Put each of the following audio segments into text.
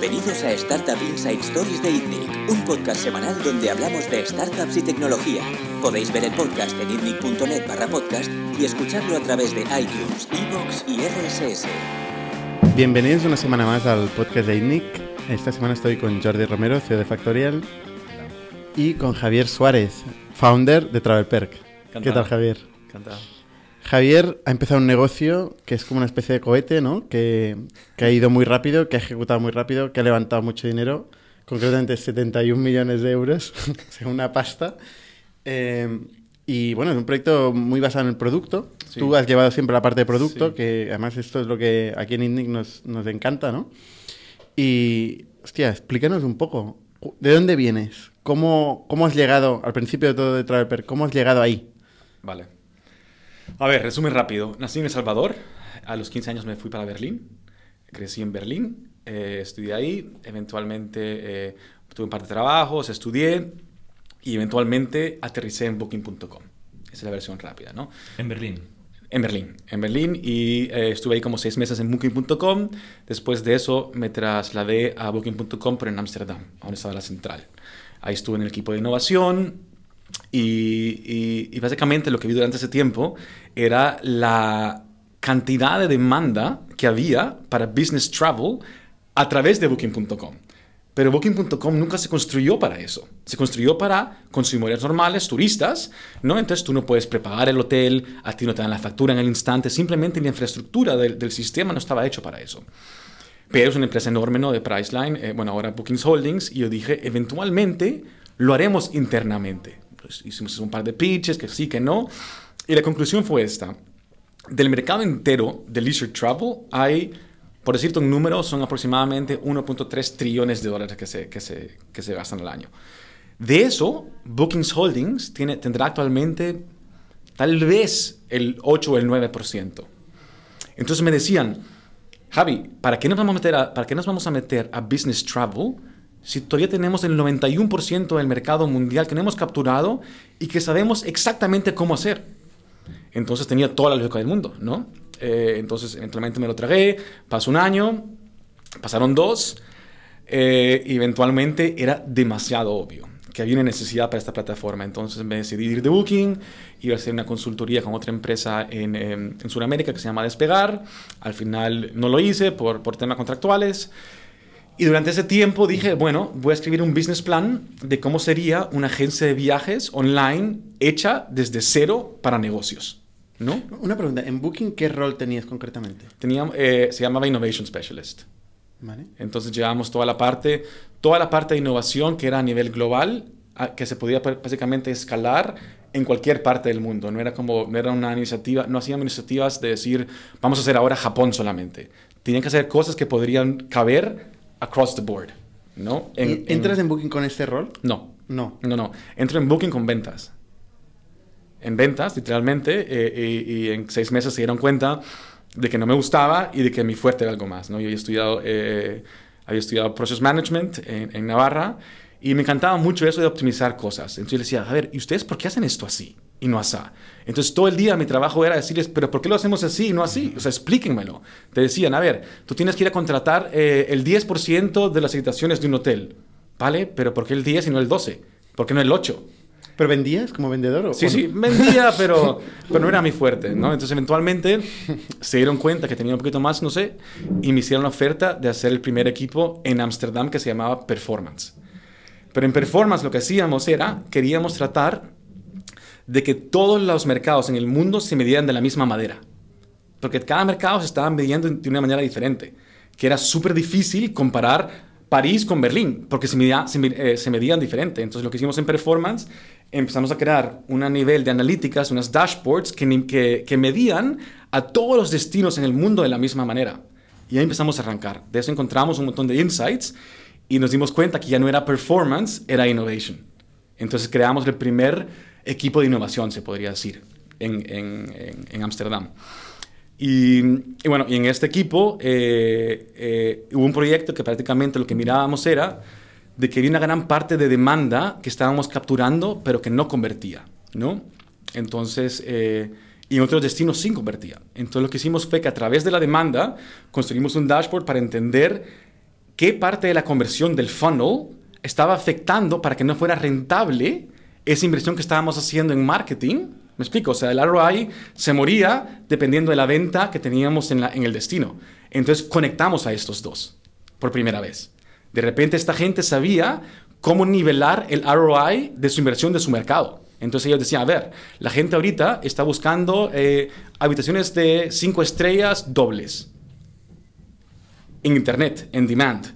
Bienvenidos a Startup Inside Stories de ITNIC, un podcast semanal donde hablamos de startups y tecnología. Podéis ver el podcast en itnic.net barra podcast y escucharlo a través de iTunes, iVoox y RSS. Bienvenidos una semana más al podcast de ITNIC. Esta semana estoy con Jordi Romero, CEO de Factorial, y con Javier Suárez, founder de Travel Perk. ¿Qué tal, Javier? Encantado. Javier ha empezado un negocio que es como una especie de cohete, ¿no? Que, que, ha ido muy rápido, que ha ejecutado muy rápido, que ha levantado mucho dinero, concretamente 71 millones de euros, según una pasta. Eh, y bueno, es un proyecto muy basado en el producto. Sí. Tú has llevado siempre la parte de producto, sí. que además esto es lo que aquí en INNIC nos, nos encanta, ¿no? Y, hostia, explícanos un poco, ¿de dónde vienes? ¿Cómo, cómo has llegado, al principio de todo de Travelper, cómo has llegado ahí? Vale. A ver, resumen rápido. Nací en El Salvador. A los 15 años me fui para Berlín. Crecí en Berlín. Eh, estudié ahí. Eventualmente eh, tuve un par de trabajos, estudié. Y eventualmente aterricé en Booking.com. Esa es la versión rápida, ¿no? En Berlín. En Berlín, en Berlín y eh, estuve ahí como seis meses en Booking.com. Después de eso me trasladé a Booking.com, pero en Ámsterdam, donde estaba la central. Ahí estuve en el equipo de innovación, y, y, y, básicamente lo que vi durante ese tiempo era la cantidad de demanda que había para business travel a través de booking.com. Pero booking.com nunca se construyó para eso. Se construyó para consumidores normales, turistas, ¿no? Entonces tú no puedes prepagar el hotel, a ti no te dan la factura en el instante, simplemente la infraestructura del, del sistema no estaba hecho para eso. Pero es una empresa enorme, ¿no? De Priceline, eh, bueno, ahora Bookings Holdings, y yo dije, eventualmente lo haremos internamente pues hicimos un par de pitches, que sí, que no. Y la conclusión fue esta. Del mercado entero de leisure travel hay, por decirte un número, son aproximadamente 1.3 trillones de dólares que se, que, se, que se gastan al año. De eso, Bookings Holdings tiene, tendrá actualmente tal vez el 8 o el 9%. Entonces me decían, Javi, ¿para qué nos vamos a meter a, para qué nos vamos a, meter a business travel si todavía tenemos el 91% del mercado mundial que no hemos capturado y que sabemos exactamente cómo hacer. Entonces tenía toda la lógica del mundo, ¿no? Eh, entonces eventualmente me lo tragué, pasó un año, pasaron dos, eh, eventualmente era demasiado obvio que había una necesidad para esta plataforma. Entonces me decidí ir de Booking, iba a hacer una consultoría con otra empresa en, en, en Sudamérica que se llama Despegar. Al final no lo hice por, por temas contractuales. Y durante ese tiempo dije, bueno, voy a escribir un business plan de cómo sería una agencia de viajes online hecha desde cero para negocios. ¿No? Una pregunta, ¿en Booking qué rol tenías concretamente? Tenía, eh, se llamaba Innovation Specialist. Vale. Entonces llevamos toda la parte, toda la parte de innovación que era a nivel global, a, que se podía básicamente escalar en cualquier parte del mundo. No era como, no era una iniciativa, no hacíamos iniciativas de decir, vamos a hacer ahora Japón solamente. Tenían que hacer cosas que podrían caber across the board, ¿no? En, ¿Entras en, en, Booking con este rol? No. No. No, no. Entro en Booking con ventas. En ventas, literalmente, eh, y, y, en seis meses se dieron cuenta de que no me gustaba y de que mi fuerte era algo más, ¿no? Yo había estudiado, eh, había estudiado Process Management en, en Navarra y me encantaba mucho eso de optimizar cosas. Entonces yo le decía, a ver, ¿y ustedes por qué hacen esto así y no así? Entonces todo el día mi trabajo era decirles, pero ¿por qué lo hacemos así y no así? O sea, explíquenmelo. Te decían, a ver, tú tienes que ir a contratar eh, el 10% de las habitaciones de un hotel, ¿vale? Pero ¿por qué el 10 y no el 12? ¿Por qué no el 8? ¿Pero vendías como vendedor? ¿o sí, sí, vendía, pero, pero no era mi fuerte, ¿no? Entonces, eventualmente se dieron cuenta que tenía un poquito más, no sé, y me hicieron la oferta de hacer el primer equipo en Ámsterdam que se llamaba Performance. Pero en Performance lo que hacíamos era, queríamos tratar de que todos los mercados en el mundo se midieran de la misma manera. Porque cada mercado se estaba midiendo de una manera diferente. Que era súper difícil comparar París con Berlín, porque se, medía, se, eh, se, medían diferente. Entonces lo que hicimos en Performance, empezamos a crear un nivel de analíticas, unas dashboards que, que, que medían a todos los destinos en el mundo de la misma manera. Y ahí empezamos a arrancar. De eso encontramos un montón de insights y nos dimos cuenta que ya no era performance, era innovation. Entonces creamos el primer equipo de innovación, se podría decir, en Ámsterdam. Y, y, bueno, y en este equipo eh, eh, hubo un proyecto que prácticamente lo que mirábamos era de que había una gran parte de demanda que estábamos capturando, pero que no convertía, ¿no? Entonces, eh, y en otros destinos sí convertía. Entonces lo que hicimos fue que a través de la demanda construimos un dashboard para entender qué parte de la conversión del funnel estaba afectando para que no fuera rentable esa inversión que estábamos haciendo en marketing. ¿Me explico? O sea, el ROI se moría dependiendo de la venta que teníamos en, el destino. Entonces conectamos a estos dos por primera vez. De repente esta gente sabía cómo nivelar el ROI de su inversión de su mercado. Entonces ellos decían, a ver, la gente ahorita está buscando eh, habitaciones de cinco estrellas dobles en Internet, en demand,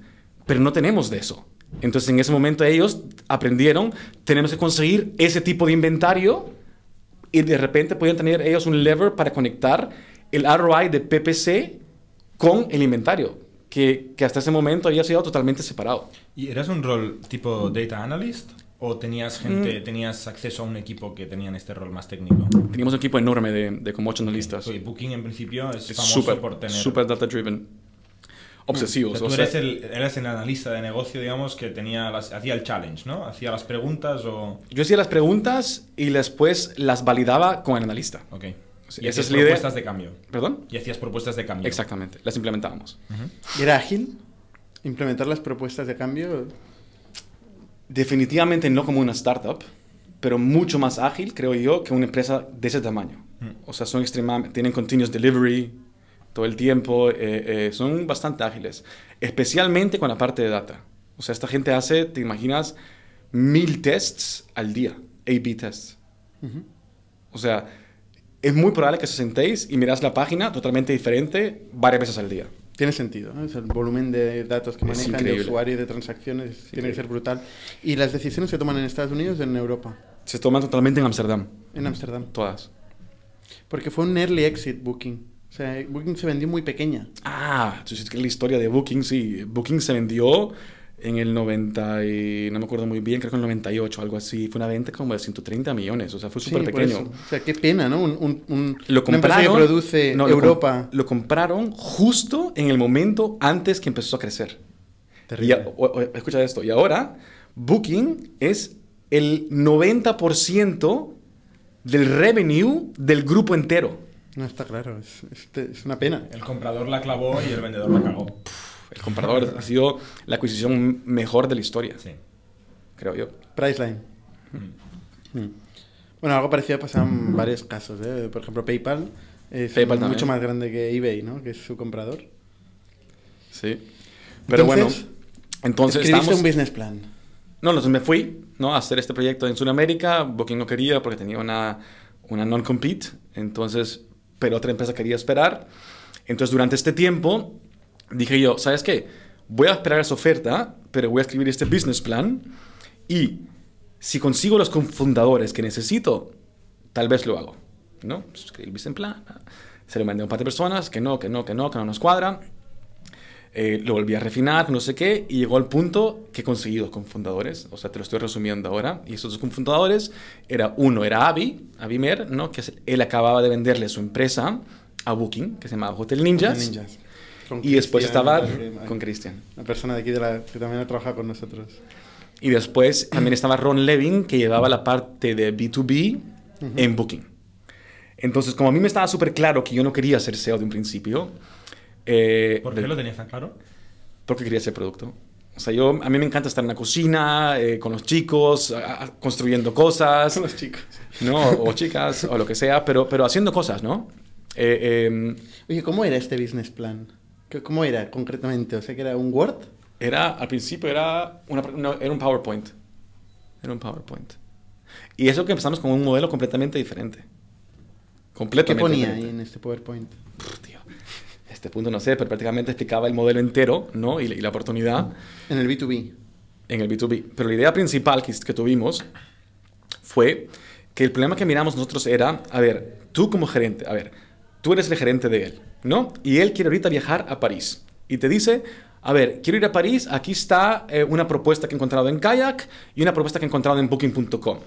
pero no tenemos de eso. Entonces en ese momento ellos aprendieron, tenemos que conseguir ese tipo de inventario y de repente podían tener ellos un lever para conectar el ROI de PPC con el inventario, que, que hasta ese momento había sido totalmente separado. ¿Y eras un rol tipo data analyst? ¿O tenías gente, tenías acceso a un equipo que tenían este rol más técnico? Teníamos un equipo enorme de, de como ocho analistas. Soy Booking en principio es famoso súper, por tener... súper data driven. O Obsesivos. o tú sea, eres, el, eres el analista de negocio, digamos, que tenía las- hacía el challenge, ¿no? Hacía las preguntas o... Yo hacía las preguntas y después las validaba con el analista. Ok. Sí, y esa hacías es la idea. propuestas de cambio. ¿Perdón? Y hacías propuestas de cambio. Exactamente, las implementábamos. ¿Y ¿Era ágil? ¿Implementar las propuestas de cambio? Definitivamente no como una startup, pero mucho más ágil, creo yo, que una empresa de ese tamaño. Mm. O sea, son extremadamente, tienen continuous delivery todo el tiempo, eh, eh, son bastante ágiles, especialmente con la parte de data. O sea, esta gente hace, te imaginas, mil tests al día, A-B tests. O sea, es muy probable que se sentéis y miráis la página totalmente diferente varias veces al día. Tiene sentido, ¿no? Sea, el volumen de datos que Es manejan, de increíble. usuario y de transacciones tiene que ser brutal. ¿Y las decisiones se toman en Estados Unidos o en Europa? Se toman totalmente en Ámsterdam, En Ámsterdam. todas. Porque fue un early exit Booking. O sea, Booking se vendió muy pequeña. Ah, entonces es que la historia de Booking, sí. Booking se vendió en el 90 y no me acuerdo muy bien, creo que en el 98, algo así. Fue una venta como de 130 millones, o sea, fue Sí, súper por pequeño. O sea, qué pena, ¿no? Un, un, un- Lo una empresa que compraron, produce no, lo com- Europa. Lo, compraron justo en el momento antes que empezó a crecer. Y Terrible. a- o- o- escucha esto, y ahora Booking es el 90% del revenue del grupo entero. No está claro, es, es- es una pena. El comprador la clavó y el vendedor la cagó. El comprador ha sido la adquisición mejor de la historia, Sí. creo yo. Priceline. Mm. Bueno, algo parecido pasa en varios casos. ¿eh? Por ejemplo, PayPal es PayPal mucho también. más grande que eBay, ¿no? Que es su comprador. Sí. Pero Entonces, bueno, entonces Escribiste estamos... un business plan. No, entonces me fui ¿no? a hacer este proyecto en Sudamérica. Booking no quería porque tenía una, una non-compete. Entonces, pero otra empresa quería esperar. Entonces, durante este tiempo, dije yo, ¿sabes qué? Voy a esperar esa oferta, pero voy a escribir este business plan. Y si consigo los cofundadores que necesito, tal vez lo hago. ¿No? Entonces, escribí el business plan. Se lo mandé a un par de personas que no, que no, que no, que no nos cuadra. Eh, lo volví a refinar, no sé qué, y llegó al punto que conseguí dos cofundadores, o sea, te lo estoy resumiendo ahora, y esos dos cofundadores, era, uno era Avi, Avi Mer, ¿no? que él acababa de venderle su empresa a Booking, que se llamaba Hotel Ninjas, Ninjas. Con y después Cristian, estaba con Cristian. Una persona de aquí de la, que también ha trabajado con nosotros. Y después también estaba Ron Levin, que llevaba la parte de B2B en Booking. Entonces, como a mí me estaba súper claro que yo no quería ser SEO de un principio, eh, ¿Por qué lo tenías tan claro? porque quería hacer producto. O sea, yo, a mí me encanta estar en la cocina, eh, con los chicos, a- a- construyendo cosas, Son los chicos. ¿no? O chicas, o lo que sea, pero, pero haciendo cosas, ¿no? Eh, eh, Oye, ¿cómo era este business plan? ¿Qué- ¿Cómo era concretamente? O sea, que era un Word. era, al principio era, una, una- era un PowerPoint. Era un PowerPoint. Y eso que empezamos con un modelo completamente diferente. ¿Qué Completamente ponía ahí diferente. en este PowerPoint? Pff, este punto no sé, pero prácticamente explicaba el modelo entero, ¿no? Y, la- y la oportunidad. En el B2B. en el B2B. Pero la idea principal que, que tuvimos fue que el problema que miramos nosotros era, a ver, tú como gerente, a ver, tú eres el gerente de él, ¿no? Y él quiere ahorita viajar a París. Y te dice, a ver, quiero ir a París, aquí está eh, una propuesta que he encontrado en Kayak y una propuesta que he encontrado en Booking.com.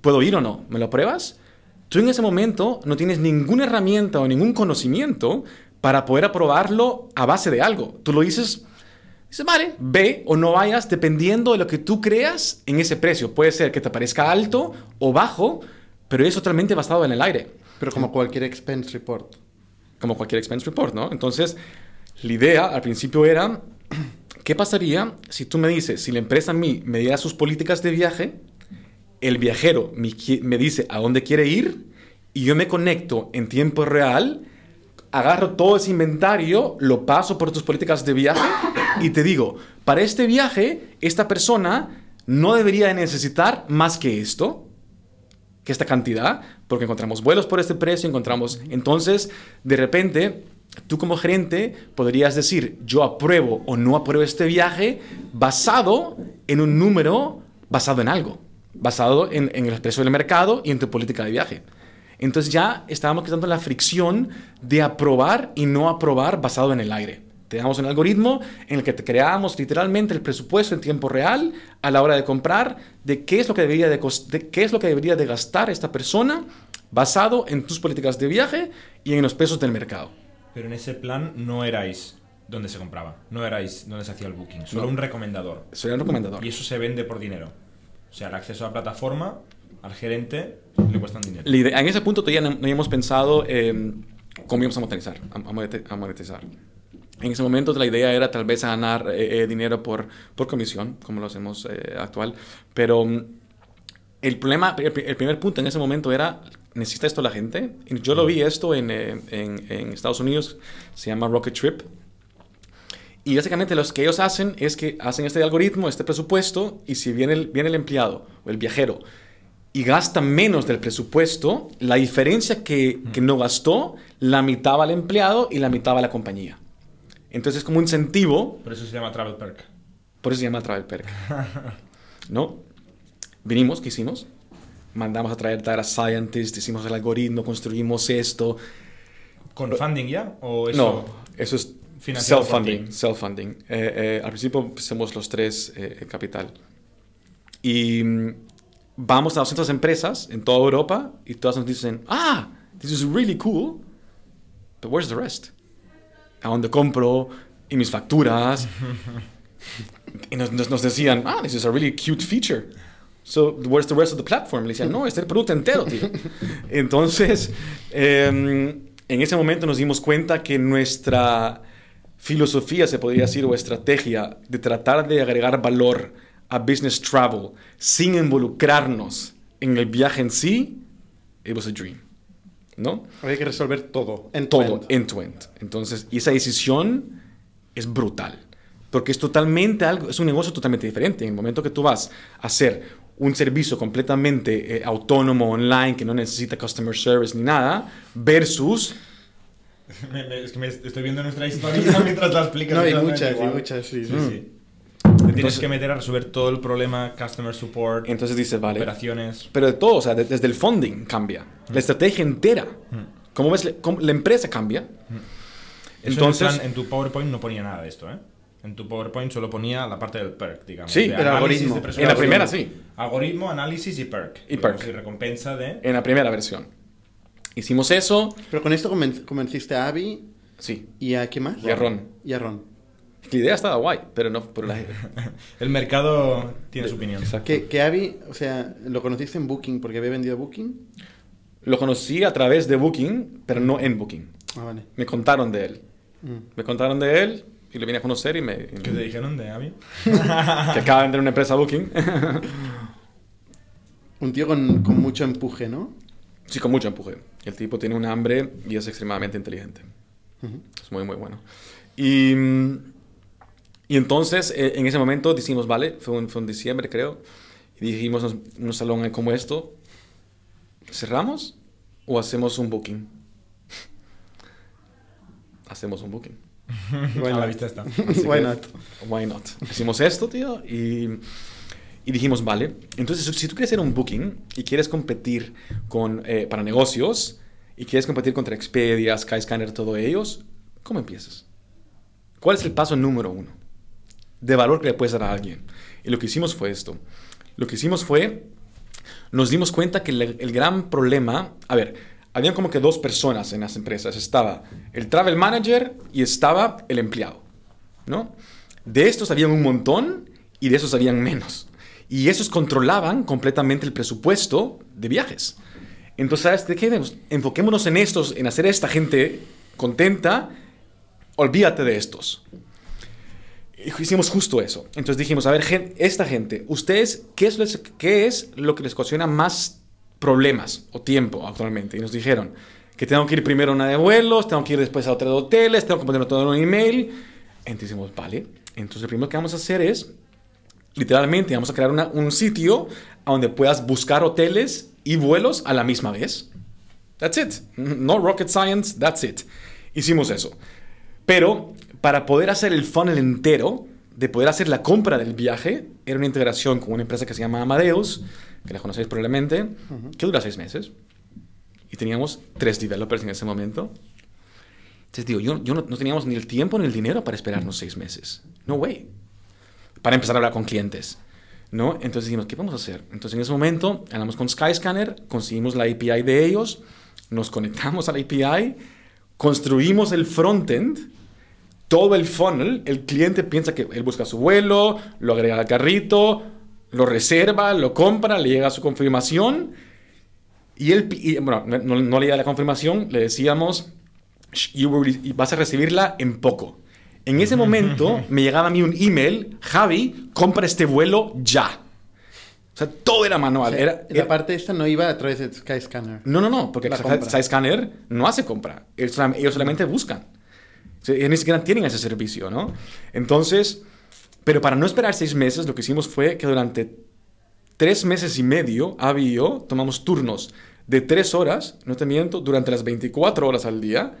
¿Puedo ir o no? ¿Me lo pruebas? Tú en ese momento no tienes ninguna herramienta o ningún conocimiento para poder aprobarlo a base de algo. Tú lo dices, dices, vale, ve o no vayas dependiendo de lo que tú creas en ese precio. Puede ser que te parezca alto o bajo, pero es totalmente basado en el aire, Pero como cualquier expense report. como cualquier expense report, ¿no? Entonces, la idea al principio era ¿qué pasaría si tú me dices, si la empresa a mí me diera sus políticas de viaje, el viajero me, me dice a dónde quiere ir y yo me conecto en tiempo real, agarro todo ese inventario, lo paso por tus políticas de viaje y te digo, para este viaje, esta persona no debería de necesitar más que esto, que esta cantidad, porque encontramos vuelos por este precio, encontramos... Entonces, de repente, tú como gerente podrías decir, yo apruebo o no apruebo este viaje basado en un número, basado en algo, basado en, en el precio del mercado y en tu política de viaje. Entonces ya estábamos quitando la fricción de aprobar y no aprobar basado en el aire. Teníamos un algoritmo en el que te creábamos literalmente el presupuesto en tiempo real a la hora de comprar de qué es lo que debería de, qué es lo que debería de gastar esta persona basado en tus políticas de viaje y en los pesos del mercado. Pero en ese plan no erais donde se compraba, no erais donde se hacía el booking, solo No. un recomendador. Un recomendador. Y eso se vende por dinero. O sea, el acceso a la plataforma al gerente le cuesta un dinero. En ese punto todavía no, no habíamos pensado en cómo íbamos a monetizar. A, monetizar. En ese momento la idea era tal vez ganar eh, eh, dinero por, por comisión, como lo hacemos eh, actual. Pero mm, el problema, el, pri- el primer punto en ese momento era, ¿necesita esto la gente? Yo lo vi esto en, eh, en, en Estados Unidos, se llama Rocket Trip. Y básicamente lo que ellos hacen es que hacen este algoritmo, este presupuesto, y si viene el, viene el empleado o el viajero y gasta menos del presupuesto, la diferencia que, que no gastó, la mitad va al empleado y la mitad va a la compañía. Entonces es como un incentivo, Por eso se llama Travel Perk. por eso se llama Travel Perk. ¿No? Vinimos, ¿qué hicimos? Mandamos a traer data scientists, hicimos el algoritmo, construimos esto. ¿Con funding ya? ¿O eso? No, eso es self-funding. Self-funding. Eh, eh, al principio somos los tres eh, en capital. Y mm, vamos a 200 empresas en toda Europa y todas nos dicen, ah, this is really cool, but where's the rest? ¿A dónde compro? ¿Y mis facturas? y nos, nos- nos decían, ah, this is a really cute feature. So, where's the rest of the platform? Le decían, no, este es el producto entero, tío. Entonces, em, en ese momento nos dimos cuenta que nuestra filosofía, se podría decir, o estrategia de tratar de agregar valor a business travel sin involucrarnos en el viaje en sí, it was a dream. ¿No? Había que resolver todo. En todo end-to-end. Entonces, y esa decisión es brutal. Porque es totalmente algo, es un negocio totalmente diferente. En el momento que tú vas a hacer un servicio completamente eh, autónomo online que no necesita customer service ni nada, versus Me- me- es que me estoy viendo nuestra historia mientras la explicas. No, hay muchas, hay muchas, sí. Sí, Mm. sí. Tienes que meter a resolver todo el problema, customer support, entonces dices, vale. operaciones. Pero de todo, o sea, de- desde el funding cambia, la estrategia entera. ¿Cómo ves? Cómo la empresa cambia. Eso Entonces, en, plan, en tu PowerPoint no ponía nada de esto, ¿eh? En tu PowerPoint solo ponía la parte del perk, digamos. Sí, de el algoritmo. de En la primera, sí. Algoritmo, análisis y perk. Y perk. recompensa de... en la primera versión. Hicimos eso, Pero con esto conven- convenciste a Abby sí. y a qué más? Y a Ron. Y a Ron. La idea estaba guay, pero no por la... El mercado tiene su opinión. Exacto. Que, que Abby, o sea, lo conociste en Booking porque había vendido Booking. Lo conocí a través de Booking, pero no en Booking. Ah, vale. Me contaron de él. Mm. Me contaron de él y lo vine a conocer y me... y ¿Qué me- te dijeron de Abby? que acaba de vender una empresa Booking. Un tío con, con mucho empuje, ¿no? sí, con mucho empuje. El tipo tiene un hambre y es extremadamente inteligente. Ujú. Es muy, muy bueno. Y, mm, y entonces, eh, en ese momento, decimos, vale, fue un, fue un diciembre, creo, y dijimos, "Nos- un salón como esto, ¿cerramos o hacemos un booking? hacemos un booking. a la vista está. Why not? Why not? Hicimos esto, tío, y, y dijimos, vale. Entonces, si tú quieres hacer un booking y quieres competir con, eh, para negocios y quieres competir contra Expedia, Skyscanner, todos ellos, ¿cómo empiezas? ¿Cuál es el paso número uno de valor que le puedes dar a alguien? Y lo que hicimos fue esto. Lo que hicimos fue, nos dimos cuenta que el, gran problema, a ver, habían como que dos personas en las empresas. Estaba el travel manager y estaba el empleado, ¿no? De estos habían un montón y de esos habían menos. Y esos controlaban completamente el presupuesto de viajes. Entonces, ¿sabes de qué? Pues, Enfoquémonos en estos, en hacer a esta gente contenta. Olvídate de estos. Hicimos justo eso. Entonces dijimos, a ver, gen- esta gente, ¿ustedes qué es, les- qué es lo que les ocasiona más problemas o tiempo actualmente? Y nos dijeron que tengo que ir primero a una de vuelos, tengo que ir después a otra de hoteles, tengo que ponerlo todo en un email. Entonces dijimos, vale, entonces lo primero que vamos a hacer es, literalmente, vamos a crear una- un sitio donde puedas buscar hoteles y vuelos a la misma vez. That's it. No rocket science, that's it. Hicimos eso. Pero para poder hacer el funnel entero, de poder hacer la compra del viaje, era una integración con una empresa que se llama Amadeus, que la conocéis probablemente, que dura seis meses. Y teníamos tres developers en ese momento. Entonces digo, yo, yo no, no teníamos ni el tiempo ni el dinero para esperarnos seis meses. No way. Para empezar a hablar con clientes. ¿no? Entonces dijimos, ¿qué vamos a hacer? Entonces en ese momento hablamos con Skyscanner, conseguimos la API de ellos, nos conectamos a la API, construimos el frontend, todo el funnel, el cliente piensa que él busca su vuelo, lo agrega al carrito, lo reserva, lo compra, le llega su confirmación y él, y, bueno, no, no- le llega la confirmación, le decíamos, "Sh- you will vas a recibirla en poco. En ese momento me llegaba a mí un email, Javi, compra este vuelo ya. O sea, todo era manual. O sea, era, la era- parte esta no iba a través de Skyscanner. no, no, no, porque. Skyscanner no hace compra. Ellos solamente buscan. Ellos ni siquiera tienen ese servicio, ¿no? Entonces, pero para no esperar seis meses, lo que hicimos fue que durante tres meses y medio, Avi y yo tomamos turnos de tres horas, no te miento, durante las 24 horas al día.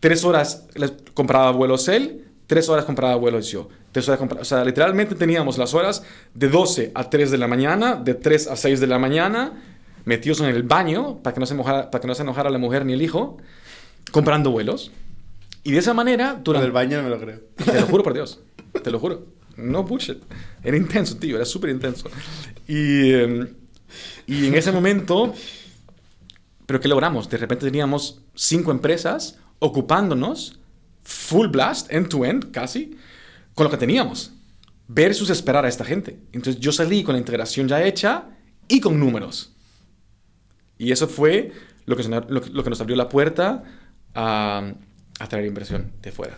Tres horas compraba vuelos él, tres horas compraba vuelos yo. Tres horas compra- o sea, literalmente teníamos las horas de 12 a 3 de la mañana, de 3 a 6 de la mañana, metidos en el baño para que no se, mojara- para que no se enojara la mujer ni el hijo, comprando vuelos. Y de esa manera, durante... del baño no me lo creo. Te lo juro por Dios. Te lo juro. No bullshit. Era intenso, tío. Era súper intenso. Y, eh, y en ese momento... ¿Pero qué logramos? De repente teníamos cinco empresas ocupándonos full blast, end to end, casi, con lo que teníamos. Versus esperar a esta gente. Entonces yo salí con la integración ya hecha y con números. Y eso fue lo que, lo, que- nos abrió la puerta a, a traer inversión de fuera.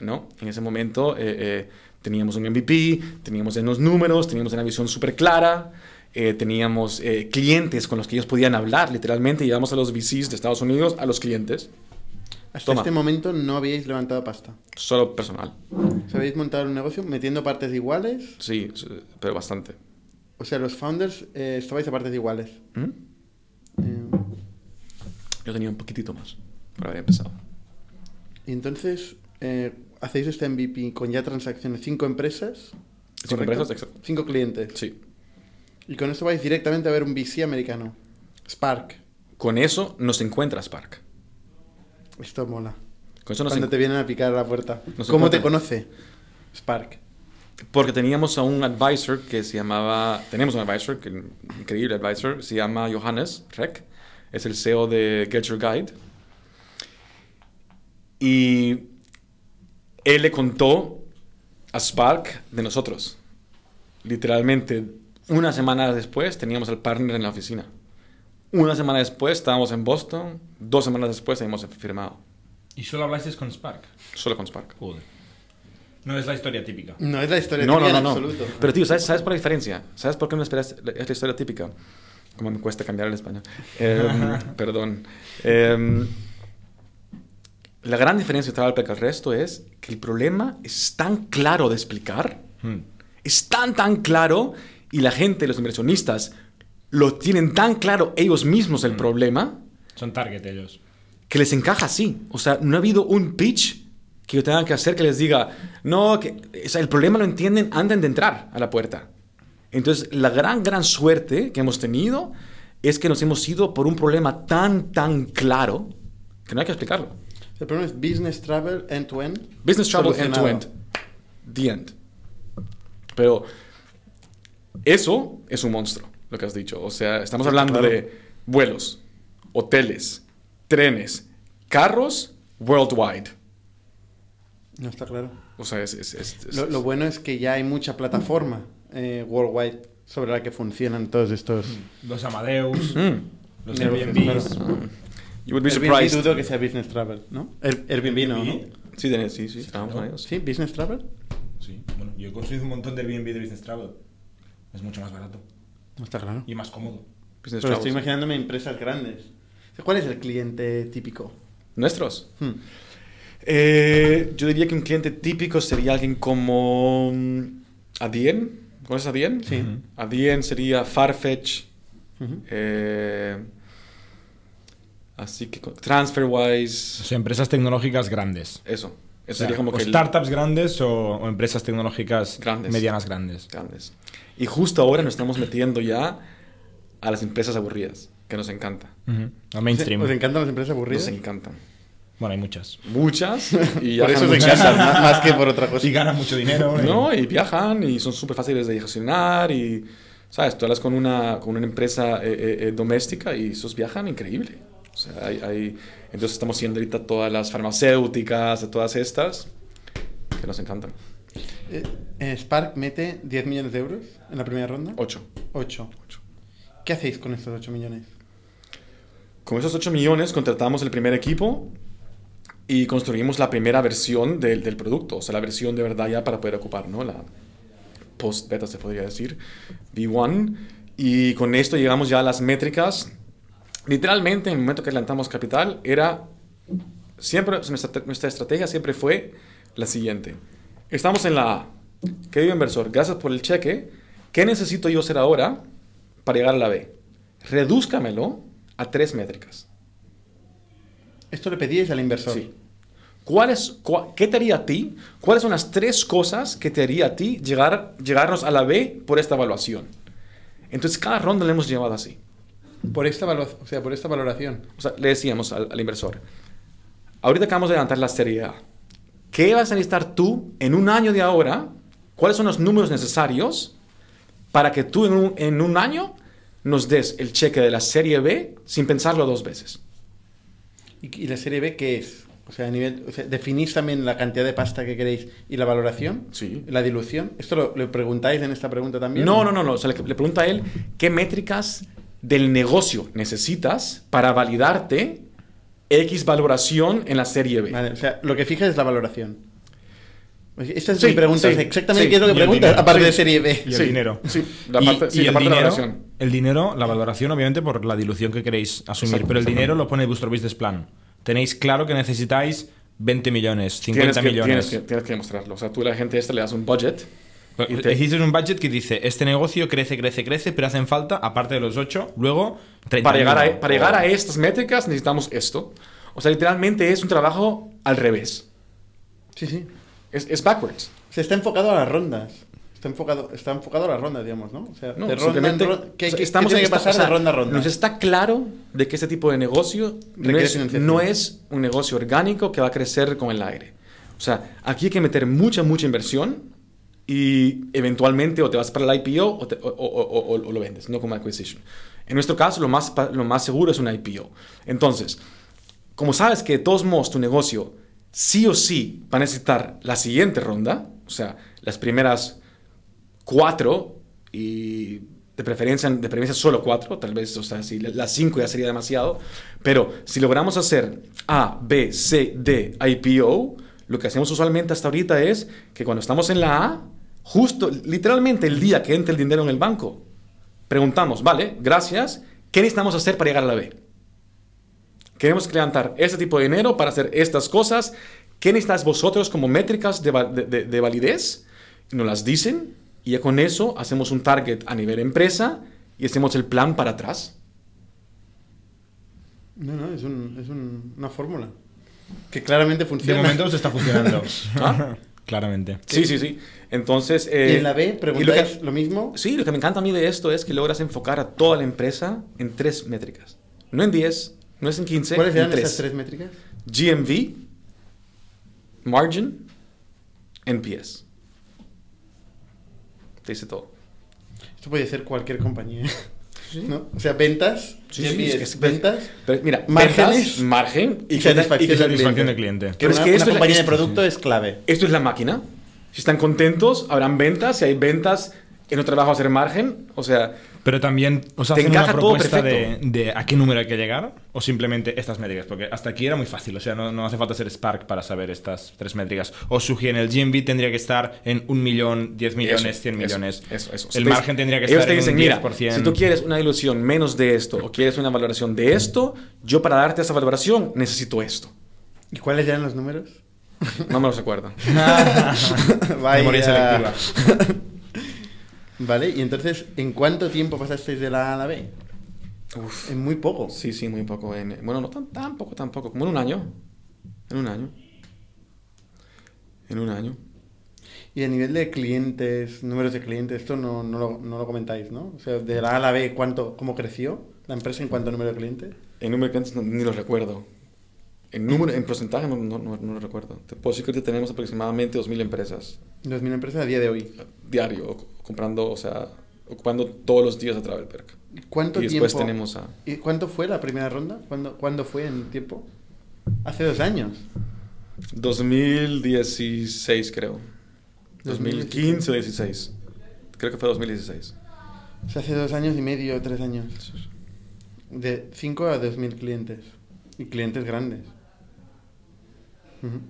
¿no? En ese momento eh, eh, teníamos un MVP, teníamos en los números, teníamos una visión súper clara, eh, teníamos eh, clientes con los que ellos podían hablar, literalmente llevamos a los VCs de Estados Unidos a los clientes, Hasta Toma. este momento no habíais levantado pasta. solo personal. ¿Os habéis montado un negocio metiendo partes iguales? Sí, sí, pero bastante. O sea, los founders eh, estabais a partes iguales. ¿Mm? Eh, Yo tenía un poquitito más, pero había empezado. Y entonces, eh, hacéis este MVP con ya transacciones, cinco empresas. Cinco empresas, exacto. Cinco clientes. Sí. Y con esto vais directamente a ver un VC americano. Spark. Con eso nos encuentra Spark. Esto mola. Con eso nos Cuando te vienen a picar a la puerta. Nos ¿Cómo te conoce? Spark. Porque teníamos a un advisor que se llamaba, tenemos un advisor, que increíble advisor, se llama Johannes Reck, es el CEO de Get Your Guide. Y él le contó a Spark de nosotros. Literalmente, una semana después teníamos al partner en la oficina. Una semana después estábamos en Boston, dos semanas después habíamos firmado, ¿Y solo hablaste con Spark? solo con Spark. Joder. No es la historia típica. No es la historia No, no, típica no, en no. absoluto. Pero tío, ¿sabes, ¿sabes por la diferencia? ¿Sabes por qué no esperas? Es la historia típica. Como me cuesta cambiar el español. Em, perdón. Em, la gran diferencia entre Alpec al resto es que el problema es tan claro de explicar, Hmm. es tan, tan claro, y la gente, los inversionistas, lo tienen tan claro ellos mismos el problema, Son target ellos. que les encaja así. O sea, no ha habido un pitch que yo tenga que hacer que les diga, no, que, o sea, el problema lo entienden antes de entrar a la puerta. Entonces, la gran, gran suerte que hemos tenido es que nos hemos ido por un problema tan, tan claro que no hay que explicarlo. El problema es business travel end to end. Business travel end to solucionado. end. The end. Pero eso es un monstruo, lo que has dicho. O sea, estamos Sí, hablando claro. de vuelos, hoteles, trenes, carros worldwide. No está claro. O sea, es... es- es- es- Lo, lo bueno es que ya hay mucha plataforma eh, worldwide sobre la que funcionan todos estos. Los Amadeus, Mm. los claro. You would be Airbnb surprised. dudo que sea business travel, ¿no? Air- Airbnb no, ¿no? Sí, tenés- sí, sí, estábamos con ellos. Sí, business travel. Sí. construís un montón de Airbnb de Business Travel, es mucho más barato No está claro. y más cómodo. Business Pero travels. estoy imaginándome empresas grandes. ¿Cuál es el cliente típico? ¿Nuestros? Hmm. Eh, yo diría que un cliente típico sería alguien como mm, Adyen. ¿Conoces Adyen? Sí. Adyen sería Farfetch. Ujú. eh, así que con- O TransferWise. sea, empresas tecnológicas grandes. Eso. Eso O sea, sería como o que el- startups grandes o, o empresas tecnológicas Grandes. medianas grandes. grandes. Y justo ahora nos estamos metiendo ya a las empresas aburridas, que nos encanta. Ujú. Al mainstream. ¿Os encantan las empresas aburridas? Nos encantan. Bueno, hay muchas. Muchas. Y Por eso muchísimo. encantan, más, más que por otra cosa. Y ganan mucho dinero. ¿eh? No, y viajan y son súper fáciles de gestionar y, ¿sabes? Tú hablas con una, con una empresa eh, eh, eh, doméstica y esos viajan increíble. O sea, hay, hay- entonces estamos siendo ahorita todas las farmacéuticas, todas estas, que nos encantan. Eh, eh, Spark mete 10 millones de euros en la primera ronda. Ocho. 8. Ocho. ¿Qué hacéis con estos 8 millones? Con esos 8 millones contratamos el primer equipo y construimos la primera versión del, del producto, o sea, la versión de verdad ya para poder ocupar, ¿no? La post-beta se podría decir, V1. Y con esto llegamos ya a las métricas. Literalmente, en el momento que adelantamos capital, era siempre, nuestra, nuestra estrategia siempre fue la siguiente. Estamos en la A. Querido inversor, gracias por el cheque. ¿Qué necesito yo hacer ahora para llegar a la B? Redúzcamelo a tres métricas. Esto le pedíais al inversor. Sí. ¿Cuál es, cua- ¿Qué te haría a ti? ¿Cuáles son las tres cosas que te haría a ti llegar, llegarnos a la B por esta evaluación? Entonces, cada ronda le hemos llevado así. Por esta, o sea, por esta valoración. O sea, le decíamos al, al inversor, ahorita acabamos de levantar la serie A. ¿Qué vas a necesitar tú en un año de ahora? ¿Cuáles son los números necesarios para que tú en un, en un año nos des el cheque de la serie B sin pensarlo dos veces? ¿Y, y la serie B qué es? O sea, a nivel, o sea, ¿definís también la cantidad de pasta que queréis y la valoración? Sí. ¿La dilución? ¿Esto lo, lo preguntáis en esta pregunta también? No, no, no, no. O sea, le, le pregunta a él qué métricas del negocio necesitas para validarte X valoración en la serie B. Vale, o sea, lo que fija es la valoración. Esta es Sí, mi pregunta. sí, exactamente sí. qué es lo que Y el preguntas, dinero, aparte sí. de serie B. Y el Sí, dinero. sí, la Y- parte- sí, y la el parte de la dinero, valoración. el dinero, la valoración, obviamente, por la dilución que queréis asumir. Exacto, pero el dinero lo pone vuestro business plan. Tenéis claro que necesitáis 20 millones, 50 Tienes que, millones. tienes, que, tienes que demostrarlo. O sea, tú a la gente esta le das un budget. Te- Hiciste un budget que dice, este negocio crece, crece, crece, pero hacen falta, aparte de los 8, luego 30 para, llegar a, para llegar a estas métricas necesitamos esto. O sea, literalmente es un trabajo al revés. Sí, sí. Es, es backwards. Se está enfocado a las rondas. Está enfocado, está enfocado a las rondas, digamos, ¿no? O sea, No, de ronda en ronda. ¿Qué, o sea, qué- estamos qué tiene en que pasar o sea, de ronda a ronda? Nos está claro de que este tipo de negocio no es, no es un negocio orgánico que va a crecer con el aire. O sea, aquí hay que meter mucha, mucha inversión y eventualmente o te vas para el IPO o, te- o- o- o- lo vendes, no como acquisition. En nuestro caso, lo más, lo más seguro es un IPO. Entonces, como sabes que de todos modos tu negocio sí o sí va a necesitar la siguiente ronda, o sea, las primeras cuatro y de preferencia, de preferencia solo cuatro, tal vez, o sea, si la- las cinco ya sería demasiado, pero si logramos hacer A, B, C, D, IPO, lo que hacemos usualmente hasta ahorita es que cuando estamos en la A, justo, literalmente el día que entre el dinero en el banco, preguntamos, vale, gracias, ¿qué necesitamos hacer para llegar a la B? Queremos levantar este tipo de dinero para hacer estas cosas. ¿Qué necesitáis vosotros como métricas de, de- de- de validez? Y nos las dicen y ya con eso hacemos un target a nivel empresa y hacemos el plan para atrás. No, no, es, un- es un- una fórmula. Que claramente De funciona. momento os está funcionando. ¿Ah? Claramente. Sí, sí, sí. Entonces... Y eh, en la B y lo preguntáis que- lo mismo. Sí, lo que me encanta a mí de esto es que logras enfocar a toda la empresa en tres métricas. No en 10, no es en 15, ¿Cuáles eran tres. esas tres métricas? GMV, margin, NPS. Te dice todo. Esto puede ser cualquier compañía. ¿no? O sea, ventas, Sí, sí, es ventas, Pero mira, Márgenes margen y, y satisfacción y del Satisfacción cliente. del cliente. que Pero es que una esto es la- compañía de producto es clave. Esto es la máquina. Si están contentos, habrán ventas. Si hay ventas, en otro trabajo ser margen. O sea, Pero también os hacen una propuesta de, de a qué número hay que llegar o simplemente estas métricas, porque hasta aquí era muy fácil, o sea, no, no hace falta ser Spark para saber estas tres métricas. Os sugieren el GMV tendría que estar en un millón, 10 millones, Eso, 100 eso, millones. Eso, eso. El margen tendría que ellos estar te dicen, en mira, un 10%. si tú quieres una ilusión menos de esto o quieres una valoración de esto, yo para darte esa valoración necesito esto. ¿Y cuáles eran los números? No me los recuerdo. Vaya. Memoria selectiva. Vale, y entonces, ¿en cuánto tiempo pasasteis de la A a la B? Uf. En muy poco. Sí, sí, muy poco. En- bueno, no tan, tan poco, tampoco. Como en un año. En un año. En un año. Y a nivel de clientes, números de clientes, esto no, no, lo, no lo comentáis, ¿no? O sea, de la A a la B, ¿cuánto, ¿cómo creció la empresa en cuanto a número de clientes? En número de clientes no- ni lo recuerdo. En número, en porcentaje no, no, no, no lo recuerdo. Te puedo decir que ahorita tenemos aproximadamente 2.000 empresas 2.000 empresas a día de hoy. diario, comprando, o sea, ocupando todos los días a Travelperk. ¿Cuánto Y después tiempo? tenemos a... ¿Y cuánto fue la primera ronda? ¿Cuándo, ¿Cuándo fue en tiempo? Hace dos años. 2016, creo. 2016. 2015 o 16. Creo que fue 2016. O sea, hace dos años y medio, tres años. De 5 a 2.000 clientes. Y clientes grandes. Ujú.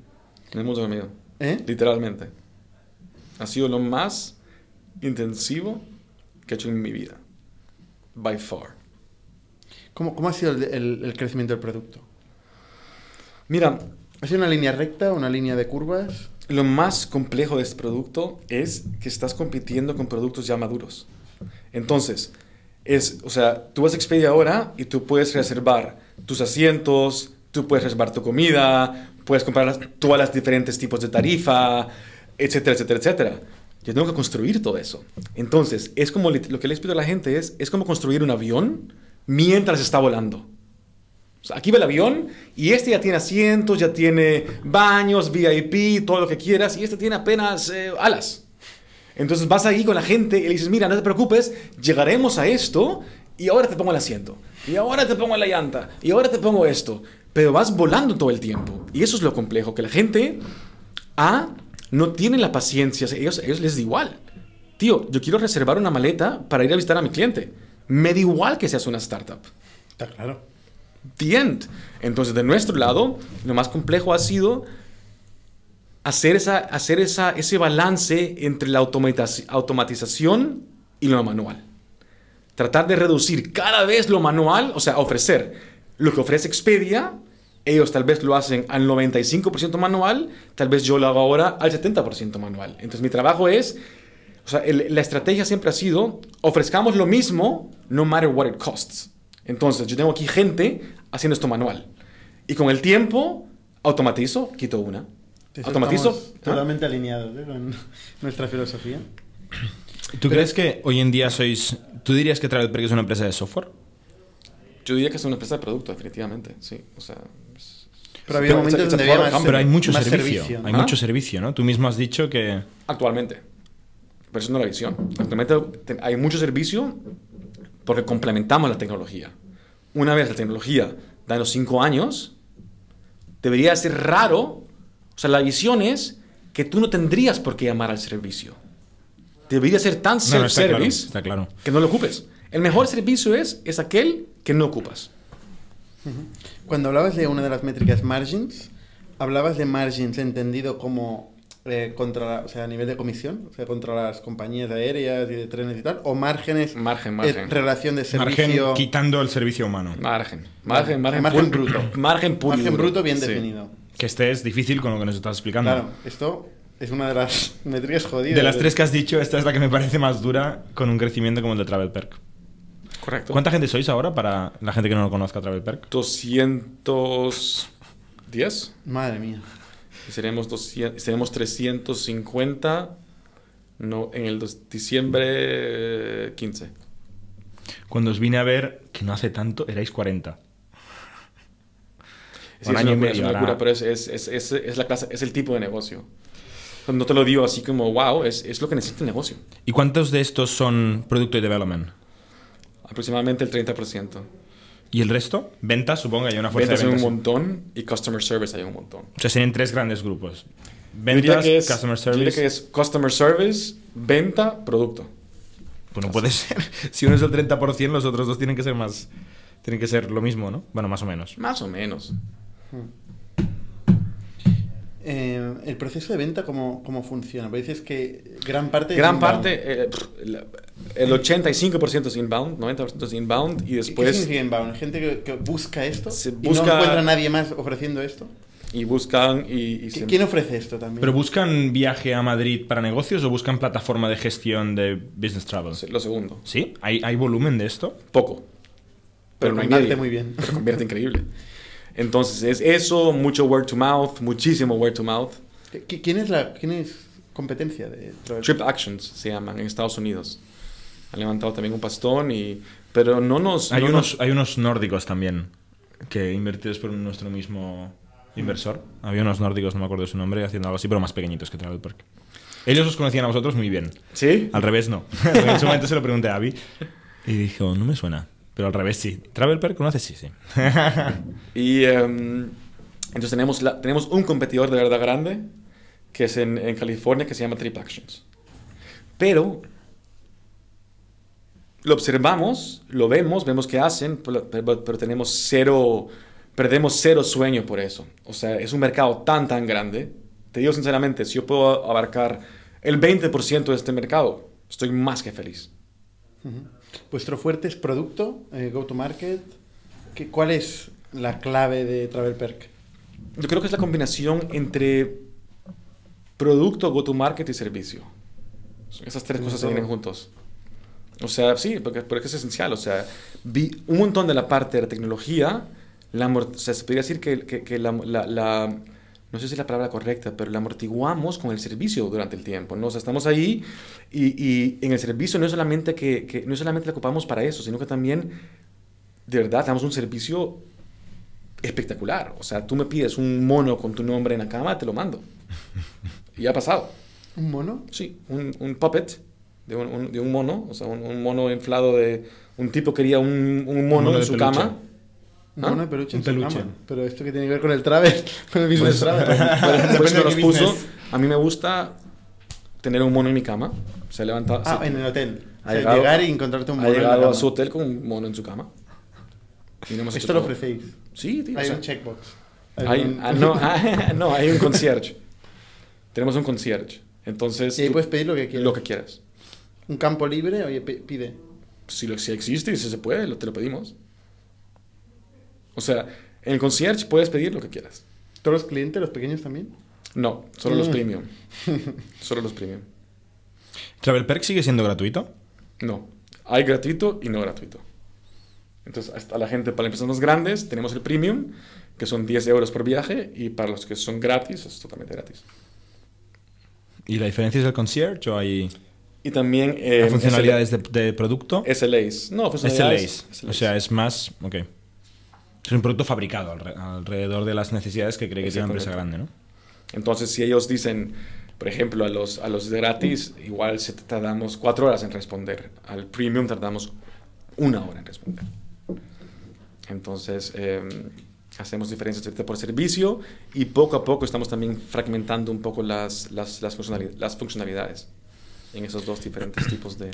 Hemos dormido. ¿Eh? Literalmente. Ha sido lo más intensivo que he hecho en mi vida. By far. ¿Cómo, cómo ha sido el, el- el crecimiento del producto? Mira, ¿Ha sido una línea recta, una línea de curvas? lo más complejo de este producto es que estás compitiendo con productos ya maduros. Entonces, es, o sea, tú vas a Expedia ahora y tú puedes reservar tus asientos, tú puedes reservar tu comida, puedes comprar todas las diferentes tipos de tarifa, etcétera, etcétera, etcétera. Yo tengo que construir todo eso. Entonces, es como lo que le explico a la gente es, es como construir un avión mientras está volando. Aquí va el avión y este ya tiene asientos, ya tiene baños, VIP, todo lo que quieras, y este tiene apenas eh, alas. Entonces vas ahí con la gente y le dices, mira, no te preocupes, llegaremos a esto y ahora te pongo el asiento, y ahora te pongo la llanta, y ahora te pongo esto. Pero vas volando todo el tiempo. Y eso es lo complejo, que la gente, A, no tiene la paciencia, ellos, ellos les da igual. Tío, yo quiero reservar una maleta para ir a visitar a mi cliente. Me da igual que seas una startup. Está claro. The end. Entonces, de nuestro lado, lo más complejo ha sido hacer, esa, hacer esa, ese balance entre la automatiz- automatización y lo manual. Tratar de reducir cada vez lo manual, o sea, ofrecer lo que ofrece Expedia, ellos tal vez lo hacen al 95% manual, tal vez yo lo hago ahora al 70% manual. Entonces, mi trabajo es, o sea, el- la estrategia siempre ha sido, ofrezcamos lo mismo, no matter what it costs. Entonces, yo tengo aquí gente haciendo esto manual. Y con el tiempo, automatizo, quito una. Automatizo. estamos ¿ah? Totalmente alineados ¿eh? con nuestra filosofía. ¿Tú crees que hoy en día sois... ¿Tú dirías que Travelperk es una empresa de software? Yo diría que es una empresa de producto, definitivamente. Sí, o sea. es- Pero Pero momentos donde había más, Pero hay mucho más servicio. Hay ¿Ah? mucho servicio, ¿no? Tú mismo has dicho que... Actualmente. Pero eso no es la visión. Actualmente te- hay mucho servicio porque complementamos la tecnología. Una vez la tecnología da los cinco años, debería ser raro. O sea, la visión es que tú no tendrías por qué llamar al servicio. Debería ser tan No, no, está claro, self-service está claro. que no lo ocupes. El mejor servicio es, es aquel que no ocupas. Cuando hablabas de una de las métricas margins, hablabas de margins entendido como eh, contra, o sea, a nivel de comisión, o sea, contra las compañías aéreas y de trenes y tal, o márgenes, Margen, eh, margen. relación de Margen servicio, quitando el servicio humano. Margen. Margen, margen, Margen bruto. Margen margen bruto bien Sí. definido. Que este es difícil con lo que nos estás explicando. Claro, esto es una de las métricas jodidas. De las tres que has dicho, esta es la que me parece más dura con un crecimiento como el de Travelperk. Correcto. ¿Cuánta gente sois ahora para la gente que no lo conozca Travelperk? 210. Madre mía. Y seremos, 200, seremos 350 no, en el dos- diciembre 15. Cuando os vine a ver, que no hace tanto, erais 40. Sí, Un es año una y medio, es una ahora- locura, pero es, es, es, es, es la clase, es el tipo de negocio. No te lo digo así como, wow, es, es lo que necesita el negocio. ¿Y cuántos de estos son producto y development? Aproximadamente el 30%. ¿Y el resto? Ventas, supongo que hay una fuerza Ventas hay de un ventas. montón y customer service hay un montón. O sea, serían tres grandes grupos. Ventas, que es- customer yo diría service. que es customer service, venta, producto. Pues no puede ser. Si uno es el 30%, los otros dos tienen que ser más. Tienen que ser lo mismo, ¿no? Bueno, más o menos. Más o menos. Eh, el proceso de venta, ¿cómo, cómo funciona? Porque dices que gran parte... es Gran inbound. parte, eh, el 85% es inbound, 90% es inbound y ¿Qué después significa inbound? ¿Gente que, que busca esto Se y busca- no encuentra a nadie más ofreciendo esto? y buscan y, y ¿Qui- se- ¿Quién ofrece esto también? ¿Pero buscan viaje a Madrid para negocios o buscan plataforma de gestión de business travel? lo segundo. ¿Sí? ¿Hay, hay volumen de esto? Poco. Pero no hay convierte nadie. muy bien. Pero convierte increíble. Entonces es eso, mucho word to mouth, muchísimo word to mouth. ¿Qui- ¿Quién es la quién es competencia de Travel? Trip Actions se llaman en Estados Unidos. Han levantado también un pastón y... Pero no nos... Hay, no unos, nos- hay unos nórdicos también, que invertidos por nuestro mismo inversor. Había unos nórdicos, no me acuerdo su nombre, haciendo algo así, pero más pequeñitos que Travel Perk. Ellos os conocían a vosotros muy bien. ¿Sí? Al revés, no. en su momento se lo pregunté a Avi y dijo, no me suena. Pero al revés sí. ¿Travel Perk conoces? Sí, sí. Y em, entonces tenemos, la- tenemos un competidor de verdad grande, que es en, en California, que se llama Trip Actions. Pero lo observamos, lo vemos, vemos qué hacen, pero, pero- pero tenemos cero, perdemos cero sueño por eso. O sea, es un mercado tan, tan grande. Te digo sinceramente, si yo puedo abarcar el 20% de este mercado, estoy más que feliz. Vuestro fuerte es producto, eh, go to market. ¿Qué- ¿Cuál es la clave de Travel Perk? Yo creo que es la combinación entre producto, go-to-market y servicio. Esas tres cosas se vienen juntos. O sea, sí, porque, porque es esencial. O sea, vi un montón de la parte de la tecnología, la, amort- o sea, se podría decir que, que- que la, la- la- no sé si es la palabra correcta, pero la amortiguamos con el servicio durante el tiempo. ¿no? O sea, estamos ahí y, y en el servicio no es solamente que, que no es solamente la ocupamos para eso, sino que también, de verdad, damos un servicio espectacular. O sea, tú me pides un mono con tu nombre en la cama, te lo mando. Y ha pasado. ¿Un mono? Sí, un, un puppet de un, un- de un mono, o sea, un, un mono inflado de... Un tipo quería un, un mono, mono en su peluche. cama. ¿Ah? mono de peluche Un peluche. cama. Pero esto que tiene que ver con el travel, con el business Pues, travel. pues, pues nos los puso. business. A mí me gusta tener un mono en mi cama. Se levanta... Ah, sí. en el hotel. Ha O sea, llegado- llegar y encontrarte un Ha mono en la llegado a cama. su hotel con un mono en su cama. Y no hemos Esto lo ofrecéis. Sí, tío. o Hay sea, un checkbox. Hay, un- ah, no, ah, no, hay un concierge. Tenemos un concierge. Entonces, Y ahí tú- puedes pedir lo que quieras. lo que quieras. Un campo libre, oye, pide. Si, lo, si existe y si se puede, lo- te lo pedimos. O sea, en el concierge puedes pedir lo que quieras. ¿Todos los clientes, los pequeños también? No, solo los Mm. premium. Solo los premium. ¿Travel Perk sigue siendo gratuito? No, hay gratuito y no gratuito. Entonces, hasta la gente, para las empresas más grandes, tenemos el premium, que son 10 euros por viaje, y para los que son gratis, es totalmente gratis. ¿Y la diferencia es el concierge o hay Y también... eh, ¿Hay funcionalidades de, de producto? SLAs. No, funcionalidades. SLAs. O sea, es más... Ok. Es un producto fabricado alre- alrededor de las necesidades que cree que tiene una empresa grande, ¿no? Entonces, si ellos dicen, por ejemplo, a los, a los de gratis, igual se tardamos cuatro horas en responder. Al premium tardamos una hora en responder. Entonces, eh, hacemos diferencias por servicio y poco a poco estamos también fragmentando un poco las, las, las, funcionali- las funcionalidades en esos dos diferentes tipos de...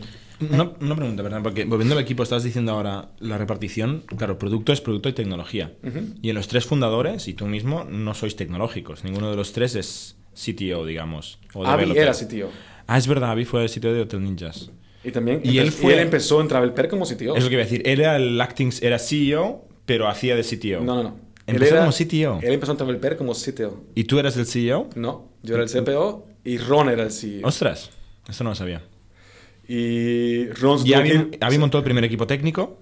Una, una pregunta, ¿verdad? Porque volviendo al equipo, estás diciendo ahora la repartición. Claro, producto es producto y tecnología. Ujú. Y en los tres fundadores, y tú mismo, no sois tecnológicos. Ninguno de los tres es CTO, digamos. O developer. era CTO. Ah, es verdad, Avi fue el sitio de Hotel Ninjas. Y también Y él fue- él empezó en TravelPer como CTO. Es lo que iba a decir. Él era el acting, era CEO, pero hacía de CTO. No, no, no. Él Empezó era- como CTO. Él empezó en TravelPer como CTO. ¿Y tú eras el CEO? No, yo era el CPO y Ron era el CEO. Ostras, esto no lo sabía. Y Ron Y Avi, montó el primer equipo técnico,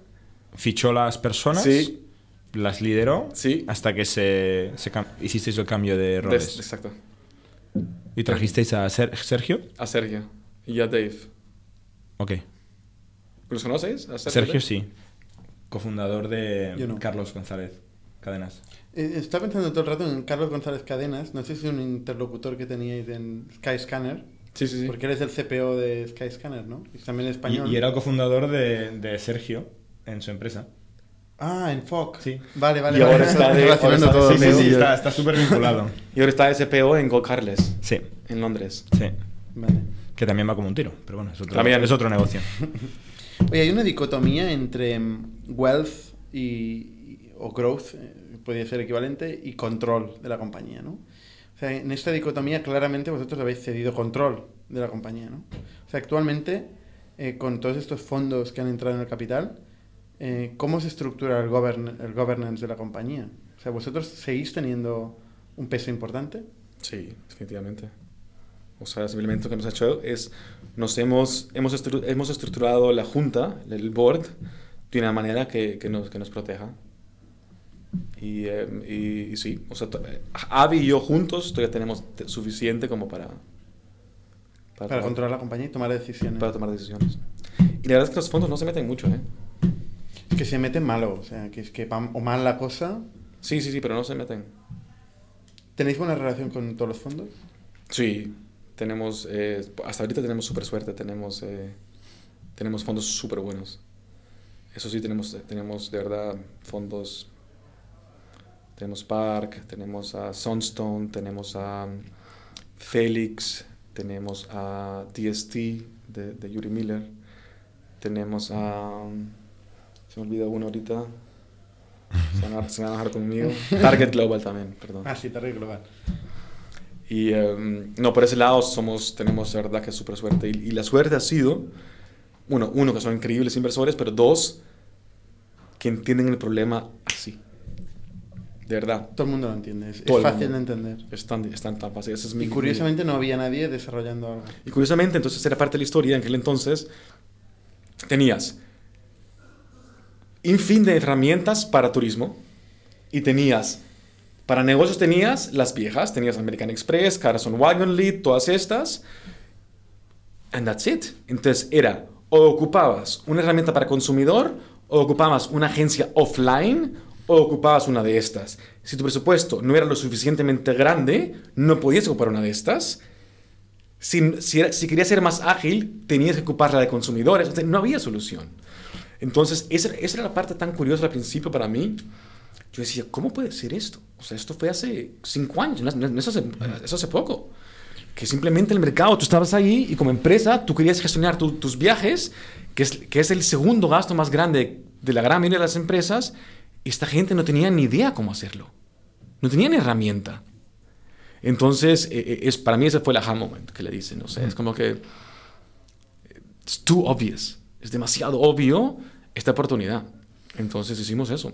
fichó las personas, Sí. las lideró, Sí. hasta que se, hicisteis el cambio de roles. exacto. ¿Y trajisteis a Ser- Sergio? A Sergio y a Dave. Ok. ¿Los conoces? A Sergio sí. Cofundador de no. Carlos González Cadenas. Eh, estaba pensando todo el rato en Carlos González Cadenas. No sé si es un interlocutor que teníais en Skyscanner. Sí, sí, sí. Porque eres el CPO de Skyscanner, ¿no? Y también español. y era el cofundador de, de Sergio en su empresa. Ah, en FOC. Sí. Vale, vale. Y ahora vale. está de- relacionando ahora está todo. me- sí, sí, está súper vinculado. Y ahora está SPO en Go Carles, sí, en Londres. sí. Vale. que también va como un tiro. Pero bueno, es otro, También. es otro negocio. Oye, hay una dicotomía entre mm, wealth y, y- o growth, eh, podría ser equivalente, y control de la compañía, ¿no? Sea, en esta dicotomía claramente vosotros habéis cedido control de la compañía, ¿no? O sea, actualmente, eh, con todos estos fondos que han entrado en el capital, eh, ¿cómo se estructura el, govern- el governance de la compañía? O sea, ¿vosotros seguís teniendo un peso importante? Sí, definitivamente. O sea, simplemente lo que hemos hecho es, nos hemos, hemos, estru- hemos estructurado la junta, el board, de una manera que, que nos, que nos proteja. Y, eh, y- y sí, o sea, eh, Avi y yo juntos todavía tenemos te- suficiente como para, Para tomar- controlar la compañía y tomar decisiones. para tomar decisiones. Y la verdad es que los fondos no se meten mucho, ¿eh? Es que se meten malo, o sea, que es que o mal la cosa. Sí, sí, sí, pero no se meten. ¿Tenéis buena relación con todos los fondos? Sí, tenemos, eh, hasta ahorita tenemos súper suerte, tenemos, eh, tenemos fondos súper buenos. Eso sí, tenemos, tenemos de verdad fondos, tenemos Park, tenemos a Sunstone, tenemos a um, Felix, tenemos a DST de, de Yuri Miller, tenemos a, um, se me olvida uno ahorita, se van a, se van a bajar conmigo, Target Global también, perdón. Ah, sí, Target Global. Y em, no, por ese lado somos, tenemos de verdad que súper suerte. Y, y la suerte ha sido, uno, uno, que son increíbles inversores, pero dos, que entienden el problema así. De verdad. Todo el mundo lo entiende, es, es fácil de entender. Es tan, es tan, tan fácil. Ese es mi- Y curiosamente no había nadie desarrollando algo. Y curiosamente, entonces era parte de la historia. En aquel entonces tenías un fin de herramientas para turismo y tenías, para negocios tenías las viejas, tenías American Express, Carson Wagon Lead, todas estas. And that's it. Entonces era, o ocupabas una herramienta para consumidor, o ocupabas una agencia offline, o ocupabas una de estas. Si tu presupuesto no era lo suficientemente grande, no podías ocupar una de estas. Si, si, querías ser más ágil, tenías que ocupar la de consumidores. O no había solución. Entonces, esa, esa era la parte tan curiosa al principio para mí. Yo decía, ¿cómo puede ser esto? O sea, esto fue hace cinco años, no, no- no es hace, eso hace poco. Que simplemente el mercado, tú estabas ahí y como empresa, tú querías gestionar tu- tus viajes, que es, que es el segundo gasto más grande de la gran mayoría de las empresas, esta gente no tenía ni idea cómo hacerlo. No tenía ni herramienta. Entonces, eh, eh, es, para mí ese fue el aha moment que le dicen. O sea, es como que es too obvious. Es demasiado obvio esta oportunidad. Entonces hicimos eso.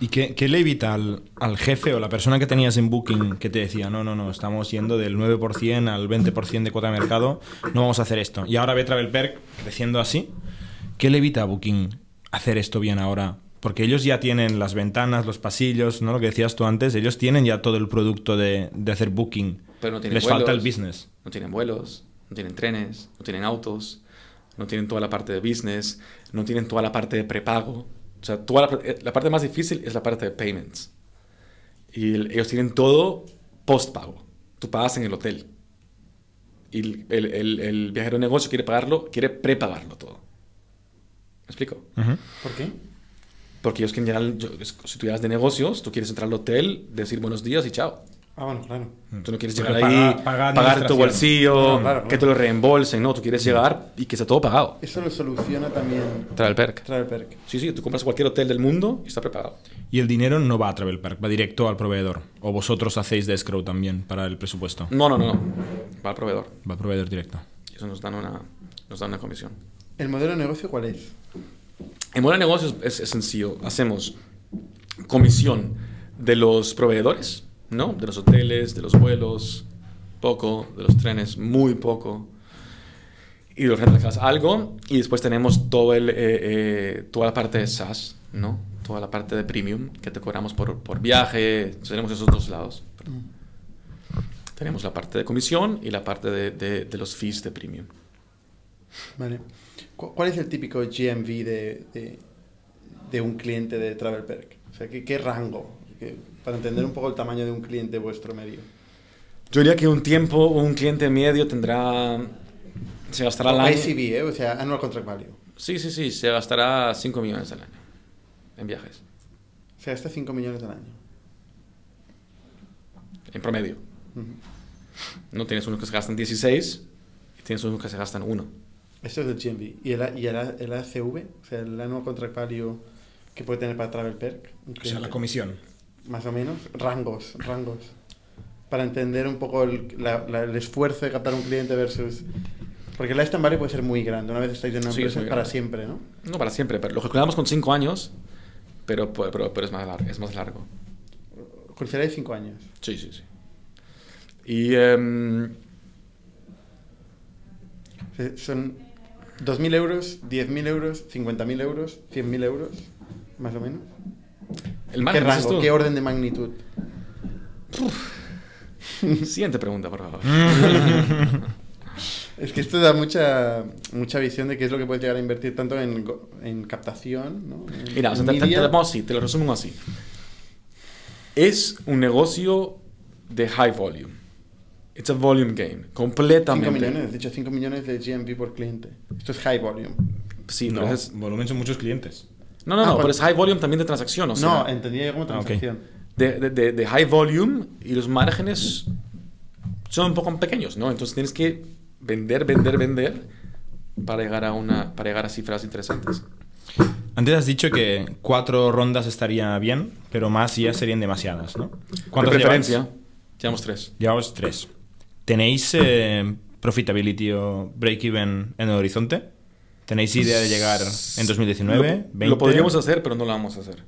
¿Y qué, qué le evita al, al jefe o la persona que tenías en Booking que te decía, no, no, no, estamos yendo del 9% al 20% de cuota de mercado, no vamos a hacer esto? Y ahora ve Travel Perk creciendo así. ¿Qué le evita a Booking hacer esto bien ahora? Porque ellos ya tienen las ventanas, los pasillos, ¿no? Lo que decías tú antes, ellos tienen ya todo el producto de, de hacer Booking. Pero no tienen Les vuelos, falta el business. No tienen vuelos, no tienen trenes, no tienen autos, no tienen toda la parte de business, no tienen toda la parte de prepago. O sea, toda la, eh, la parte más difícil es la parte de payments. Y el- ellos tienen todo postpago. Tú pagas en el hotel. Y el, el- el- el viajero de negocio quiere pagarlo, quiere prepagarlo todo. ¿Me explico? ¿Por qué? Porque ellos quieren llegar, yo- es- si tú llegas de negocios, tú quieres entrar al hotel, decir buenos días y chao. Ah, bueno, claro. Tú no quieres Porque llegar paga- ahí, paga pagar tu bolsillo, claro, que te lo reembolsen, no, tú quieres llegar y que esté todo pagado. Eso lo soluciona también Travel Perk. Travel Perk. Sí, sí, tú compras cualquier hotel del mundo y está prepagado. Y el dinero no va a Travel Perk, va directo al proveedor. O vosotros hacéis de escrow también para el presupuesto. No, no, no, no. Va al proveedor. Va al proveedor directo. Y eso nos dan una, nos dan una comisión. ¿El modelo de negocio cuál es? En modelo de negocios es, es sencillo. Hacemos comisión de los proveedores, ¿no? De los hoteles, de los vuelos, poco, de los trenes, muy poco. Y de los rentals algo. Y después tenemos todo el, eh, eh, toda la parte de SaaS, ¿no? Toda la parte de premium que te cobramos por, por viaje. Tenemos esos dos lados. Tenemos la parte de comisión y la parte de, de- de los fees de premium. Vale. ¿Cuál es el típico GMV de, de, de un cliente de TravelPerk? O sea, ¿qué, qué rango? Para entender un poco el tamaño de un cliente vuestro medio. Yo diría que un tiempo, un cliente medio tendrá... Se gastará al año... ICB, ¿eh? o sea, Annual Contract Value. Sí, sí, sí, se gastará 5 millones al año en viajes. Se gasta 5 millones al año. En promedio. Uh -huh. No tienes unos que se gastan 16 y tienes unos que se gastan 1. Eso es del GMB. ¿Y el, y el, el ACV? O sea, el annual contract value que puede tener para Travel Perk. O sea, la comisión. Más o menos. Rangos, rangos. Para entender un poco el, la, la, el esfuerzo de captar un cliente versus porque el lifetime value puede ser muy grande. Una vez estáis en una sí, empresa, es para siempre, ¿no? No, para siempre. Pero lo calculamos con 5 años, pero, pero, pero, es, más largo, es más largo. ¿Consideráis 5 años? Sí, sí, sí. Y... Um... Son 2.000 euros, 10.000 euros, 50.000 euros, 100.000 euros, más o menos. el ¿Qué rango? tú? ¿Qué orden de magnitud? Siguiente pregunta, por favor. Es que esto da mucha, mucha visión de qué es lo que puedes llegar a invertir tanto en, en captación, ¿no? En- Mira, o en sea, te, te- te lo así, te lo resumo así. Es un negocio de high volume. It's a volume game, 5 completamente. millones, has dicho 5 millones de GMV por cliente. Esto es high volume. Sí, no, pero es- volumen son muchos clientes. no, no, Ah, no, pero es high volume también de transacción, o sea, no, entendía yo como transacción. de, de- de- de high volume y los márgenes son un poco pequeños, ¿no? Entonces tienes que vender, vender, vender para llegar a, una, para llegar a cifras interesantes. Antes has dicho que cuatro rondas estaría bien, pero más ya serían demasiadas, ¿no? De ¿Cuántas preferencia, lleváis? llevamos tres. Llevamos tres. ¿Tenéis eh, profitability o break-even en el horizonte? ¿Tenéis idea de llegar en 2019? Lo, 20? lo podríamos hacer, pero no lo vamos a hacer.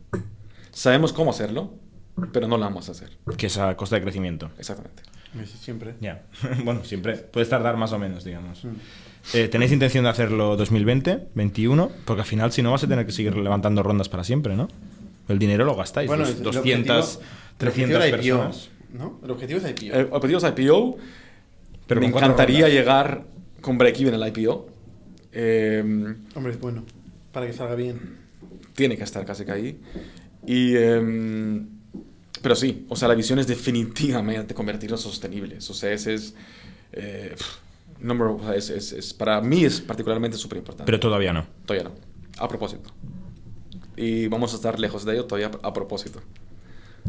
Sabemos cómo hacerlo, pero no lo vamos a hacer. Que es a costa de crecimiento. Exactamente. Siempre. Ya. bueno, siempre. Puedes tardar más o menos, digamos. Mm. Eh, ¿Tenéis intención de hacerlo 2020, 21? Porque al final, si no, vas a tener que seguir levantando rondas para siempre, ¿no? El dinero lo gastáis. Bueno, dos- el 200, objetivo- el 300 objetivo era IPO, personas. ¿no? El objetivo es IPO. El objetivo es IPO. Pero me encantaría rondas. llegar con break-even al IPO. Eh, Hombre, es bueno. Para que salga bien. tiene que estar casi que ahí. Y, em, pero sí, o sea, la visión es definitivamente convertirnos sostenibles. O sea, ese es... eh, number, o sea, es, es- es- para mí es particularmente súper importante. Pero todavía no. Todavía no. A propósito. Y vamos a estar lejos de ello todavía a propósito.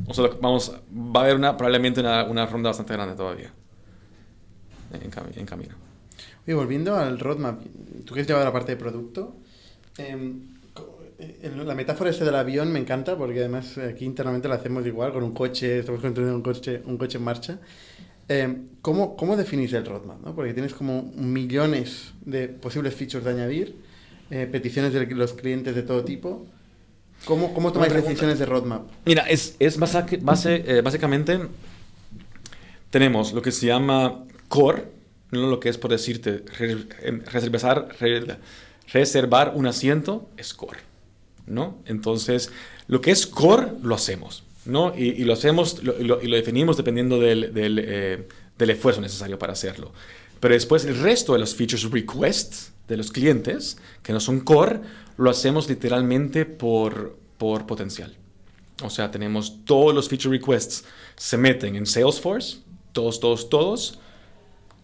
O sea, vamos, va a haber una, probablemente una, una ronda bastante grande todavía. En, en camino. Oye, volviendo al roadmap, tú que has llevado la parte de producto, em, eh, la metáfora esta del avión me encanta porque además aquí internamente la hacemos igual con un coche, estamos construyendo un coche, un coche en marcha. Em, ¿cómo, ¿Cómo definís el roadmap? no? Porque tienes como millones de posibles features de añadir, eh, peticiones de los clientes de todo tipo. ¿Cómo, cómo tomáis decisiones de roadmap? Mira, es, es basa- base, eh, básicamente tenemos lo que se llama core, no lo que es por decirte em, reservar, re- reservar un asiento es core, ¿no? Entonces, lo que es core lo hacemos, ¿no? Y, y lo hacemos lo- y lo, y lo definimos dependiendo del, del, eh, del esfuerzo necesario para hacerlo. Pero después el resto de los features requests de los clientes, que no son core, lo hacemos literalmente por, por potencial. O sea, tenemos todos los feature requests se meten en Salesforce, todos, todos, todos.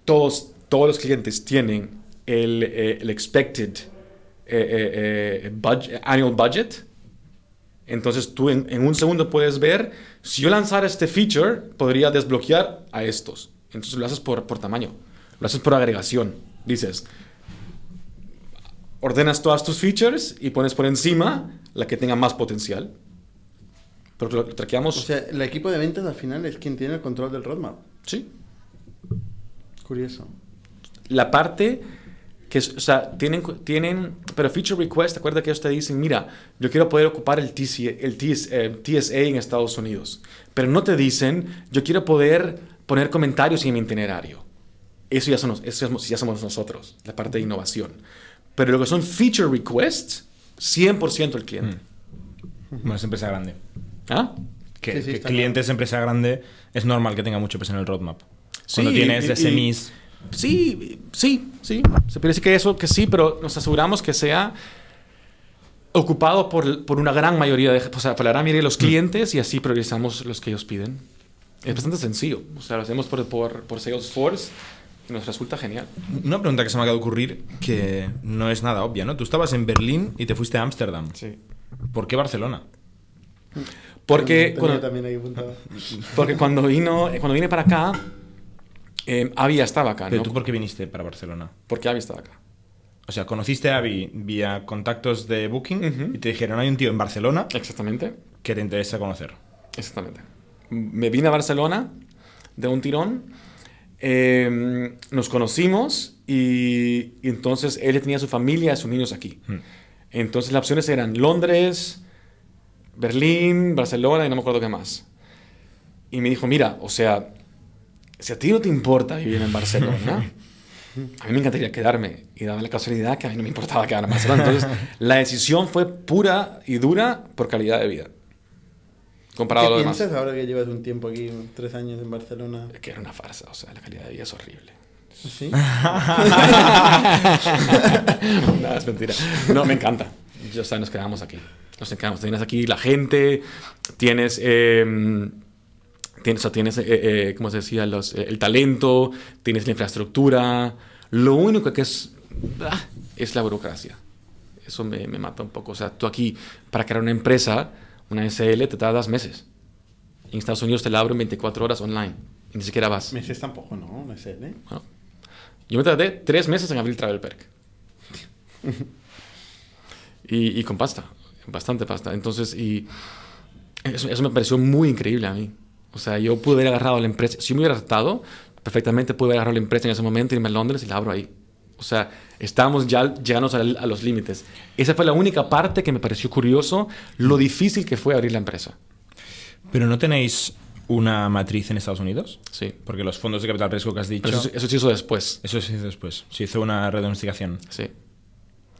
Todos, todos los clientes tienen el, eh, el expected eh, eh, budget- annual budget. Entonces tú en, en un segundo puedes ver, si yo lanzara este feature, podría desbloquear a estos. Entonces lo haces por, por tamaño, lo haces por agregación. Dices, ordenas todas tus features y pones por encima la que tenga más potencial. Porque lo traqueamos. O sea, el equipo de ventas al final es quien tiene el control del roadmap. sí. Curioso. La parte que, es- o sea, tienen, tienen, pero feature request, acuerda que ellos te dicen, mira, yo quiero poder ocupar el, TC, el TS, eh, TSA en Estados Unidos. Pero no te dicen, yo quiero poder poner comentarios en mi itinerario. Eso ya, somos, eso ya somos- nosotros, la parte de innovación. Pero lo que son feature requests, 100% el cliente. Bueno, es empresa grande. ¿Ah? Que, Sí, sí, que está clientes empresa grande es normal que tenga mucho peso en el roadmap. Cuando Sí, tienes y- y- SMEs. Sí, sí, sí. Se puede decir que eso, que sí, pero nos aseguramos que sea ocupado por, por una gran mayoría de, o sea, por la gran mayoría de los clientes y así priorizamos los que ellos piden. Es bastante sencillo. O sea, lo hacemos por, por, por Salesforce y nos resulta genial. Una pregunta que se me acaba de ocurrir que no es nada obvia, ¿no? Tú estabas en Berlín y te fuiste a Ámsterdam. Sí. ¿Por qué Barcelona? Porque Tenía cuando, también. Porque cuando vino, cuando vine para acá, Eh, Avi estaba acá, Pero ¿no? tú, ¿por qué viniste para Barcelona? Porque Avi estaba acá. O sea, conociste a Avi vía contactos de Booking y te dijeron, hay un tío en Barcelona Exactamente. que te interesa conocer. Exactamente. Me vine a Barcelona de un tirón. eh, nos conocimos y, y entonces él tenía su familia y sus niños aquí. Hmm. Entonces las opciones eran Londres, Berlín, Barcelona y no me acuerdo qué más. Y me dijo, mira, o sea, si a ti no te importa vivir en Barcelona, a mí me encantaría quedarme. Y daba la casualidad que a mí no me importaba quedarme en Barcelona. Entonces la decisión fue pura y dura por calidad de vida. Comparado a ¿Qué lo demás. piensas ahora que llevas un tiempo aquí, tres años en Barcelona? Que era una farsa, o sea, la calidad de vida es horrible. ¿Sí? no, es mentira. No, me encanta. Yo, o sea, nos quedamos aquí. Nos quedamos. Tienes aquí la gente, tienes, eh, tienes, o sea, tienes eh, eh, ¿cómo se decía? Los, eh, el talento, tienes la infraestructura. Lo único que es, ah, es la burocracia. Eso me, me mata un poco. O sea, tú aquí, para crear una empresa, una SL, te tardas meses. En Estados Unidos te la abren 24 horas online. Y ni siquiera vas. Meses tampoco, ¿no? Sé, ¿eh? Bueno, yo me tardé tres meses en abrir Travel Perk. y, y con pasta, bastante pasta. Entonces, y eso, eso me pareció muy increíble a mí. O sea, yo pude haber agarrado la empresa, si me hubiera tratado, perfectamente pude haber agarrado la empresa en ese momento, irme a Londres y la abro ahí. O sea, estábamos ya llegando a, a los límites. Esa fue la única parte que me pareció curioso, lo difícil que fue abrir la empresa. ¿Pero no tenéis una matriz en Estados Unidos? Sí. Porque los fondos de capital riesgo que has dicho... Eso, eso se hizo después. Eso se hizo después. Se hizo una redomesticación. Sí.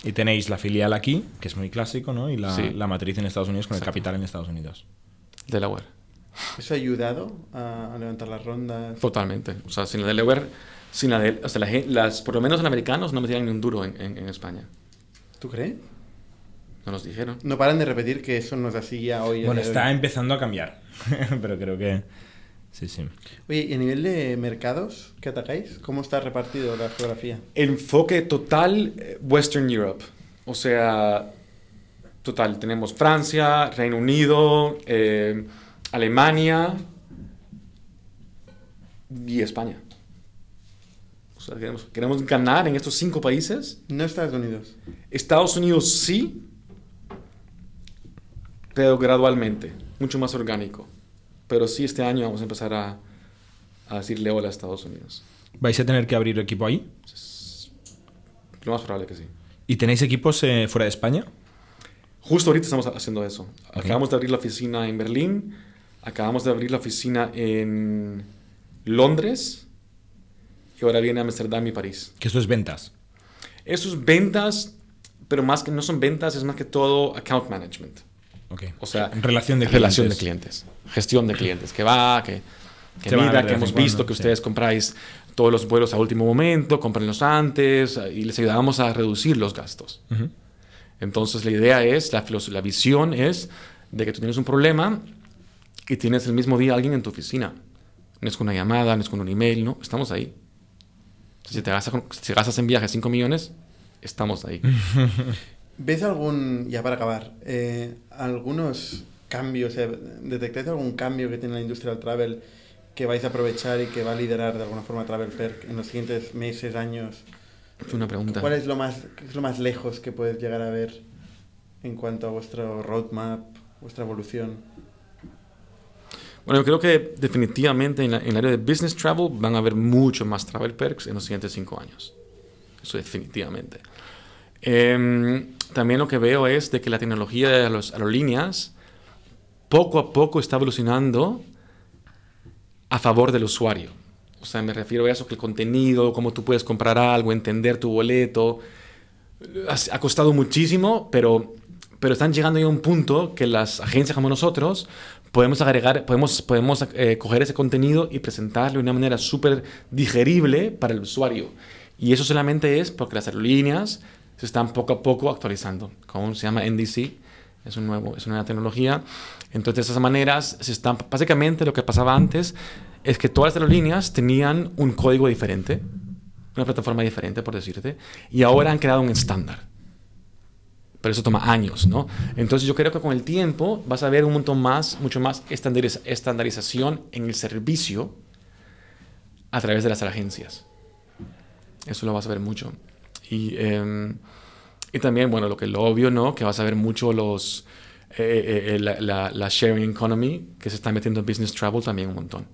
Y tenéis la filial aquí, que es muy clásico, ¿no? Y la, Sí. la matriz en Estados Unidos con el Exacto. capital en Estados Unidos. Delaware. ¿Eso ha ayudado a, a levantar las rondas? Totalmente. O sea, sin la Delaware, sin la de, o sea, la gen- las, por lo menos los americanos no metían ni un duro en, en- en España. ¿Tú crees? No nos dijeron. No paran de repetir que eso no es así ya hoy. a Bueno, está hoy. empezando a cambiar. Pero creo que... Sí, sí. Oye, ¿y a nivel de mercados que atacáis? ¿Cómo está repartido la geografía? Enfoque total eh, Western Europe. O sea, total. Tenemos Francia, Reino Unido, eh, Alemania y España. O sea, queremos, queremos ganar en estos cinco países. No Estados Unidos. Estados Unidos sí, pero gradualmente, mucho más orgánico. Pero sí este año vamos a empezar a, a decirle hola a Estados Unidos. ¿Vais a tener que abrir equipo ahí? Lo más probable que sí. ¿Y tenéis equipos eh, fuera de España? Justo ahorita estamos haciendo eso. Acabamos de abrir la oficina en Berlín, acabamos de abrir la oficina en Londres y ahora viene Amsterdam y París. Que esto es ventas. Eso es ventas, pero más que no son ventas, es más que todo account management. Ok. O sea, relación de relación de clientes. clientes, gestión de clientes, que va, que, que Se mira, que hemos cuando, visto que sí. ustedes compráis todos los vuelos a último momento, cómprenlos antes y les ayudamos a reducir los gastos. Ujú. Entonces la idea es, la, la visión es de que tú tienes un problema y tienes el mismo día a alguien en tu oficina. No es con una llamada, no es con un email, no, estamos ahí. Si te gastas, con- si gastas en viaje 5 millones, estamos ahí. ¿Ves algún, ya para acabar, eh, algunos cambios, eh, detectáis algún cambio que tiene la industria del travel que vais a aprovechar y que va a liderar de alguna forma Travel Perk en los siguientes meses, años? Es una pregunta. ¿Cuál es lo más, es lo más lejos que puedes llegar a ver en cuanto a vuestro roadmap, vuestra evolución? Bueno, yo creo que definitivamente en, la- en el área de business travel van a haber mucho más travel perks en los siguientes cinco años. Eso definitivamente. Em, también lo que veo es de que la tecnología de las aerolíneas poco a poco está evolucionando a favor del usuario. O sea, me refiero a eso, que el contenido, cómo tú puedes comprar algo, entender tu boleto, ha costado muchísimo, pero, pero están llegando ya a un punto que las agencias como nosotros podemos agregar, podemos, podemos eh, coger ese contenido y presentarlo de una manera súper digerible para el usuario. Y eso solamente es porque las aerolíneas se están poco a poco actualizando. Como se llama NDC, es, un nuevo, es una nueva tecnología. Entonces, de esas maneras, se están, básicamente lo que pasaba antes es que todas las aerolíneas tenían un código diferente, una plataforma diferente, por decirte, y ahora han creado un estándar. Pero eso toma años, ¿no? Entonces yo creo que con el tiempo vas a ver un montón más, mucho más estandariz- estandarización en el servicio a través de las agencias. Eso lo vas a ver mucho. Y, em, y también, bueno, lo que es lo obvio, ¿no? Que vas a ver mucho los, eh, eh, eh, la, la, la sharing economy que se está metiendo en business travel también un montón.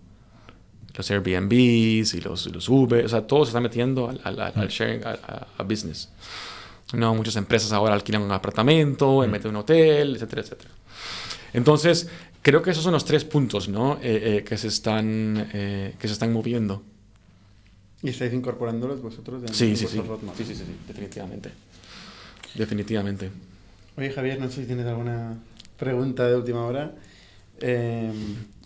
Los Airbnbs y los, los Uber, o sea, todo se está metiendo al, al, al sharing, a, a, business. No, muchas empresas ahora alquilan un apartamento, mm. meten un hotel, etcétera, etcétera. Entonces, creo que esos son los tres puntos, ¿no? Eh, eh, que, se están, eh, que se están moviendo. ¿Y estáis incorporándolos vosotros? En sí, sí, sí. sí, sí, sí, definitivamente. Definitivamente. Oye, Javier, no sé si tienes alguna pregunta de última hora.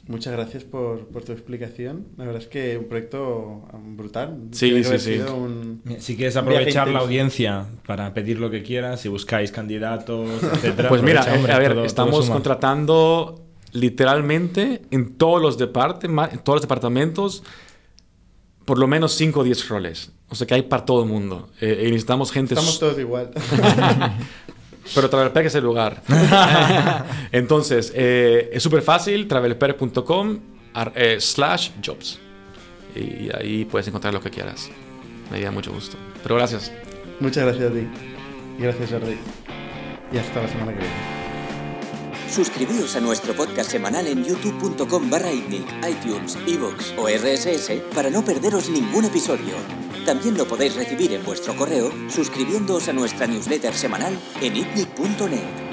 Muchas gracias por, por, tu explicación. La verdad es que un proyecto brutal. Sí, sí, sí. Un, si quieres aprovechar la audiencia para pedir lo que quieras, si buscáis candidatos, etcétera. Pues mira, hombre, a ver, todo, estamos todo contratando literalmente en todos los, en todos los departamentos por lo menos 5 o 10 roles. O sea que hay para todo el mundo. Eh, y necesitamos gente... Estamos todos igual. Pero Travelperk es el lugar. Entonces, eh, es súper fácil, travelperk.com eh, slash jobs. Y ahí puedes encontrar lo que quieras. Me da mucho gusto. Pero gracias. Muchas gracias a ti. Y gracias, Jordi. Y hasta la semana que viene. Suscribíos a nuestro podcast semanal en youtube.com barra iTunes, iVoox o RSS para no perderos ningún episodio. También lo podéis recibir en vuestro correo suscribiéndoos a nuestra newsletter semanal en itnic.net.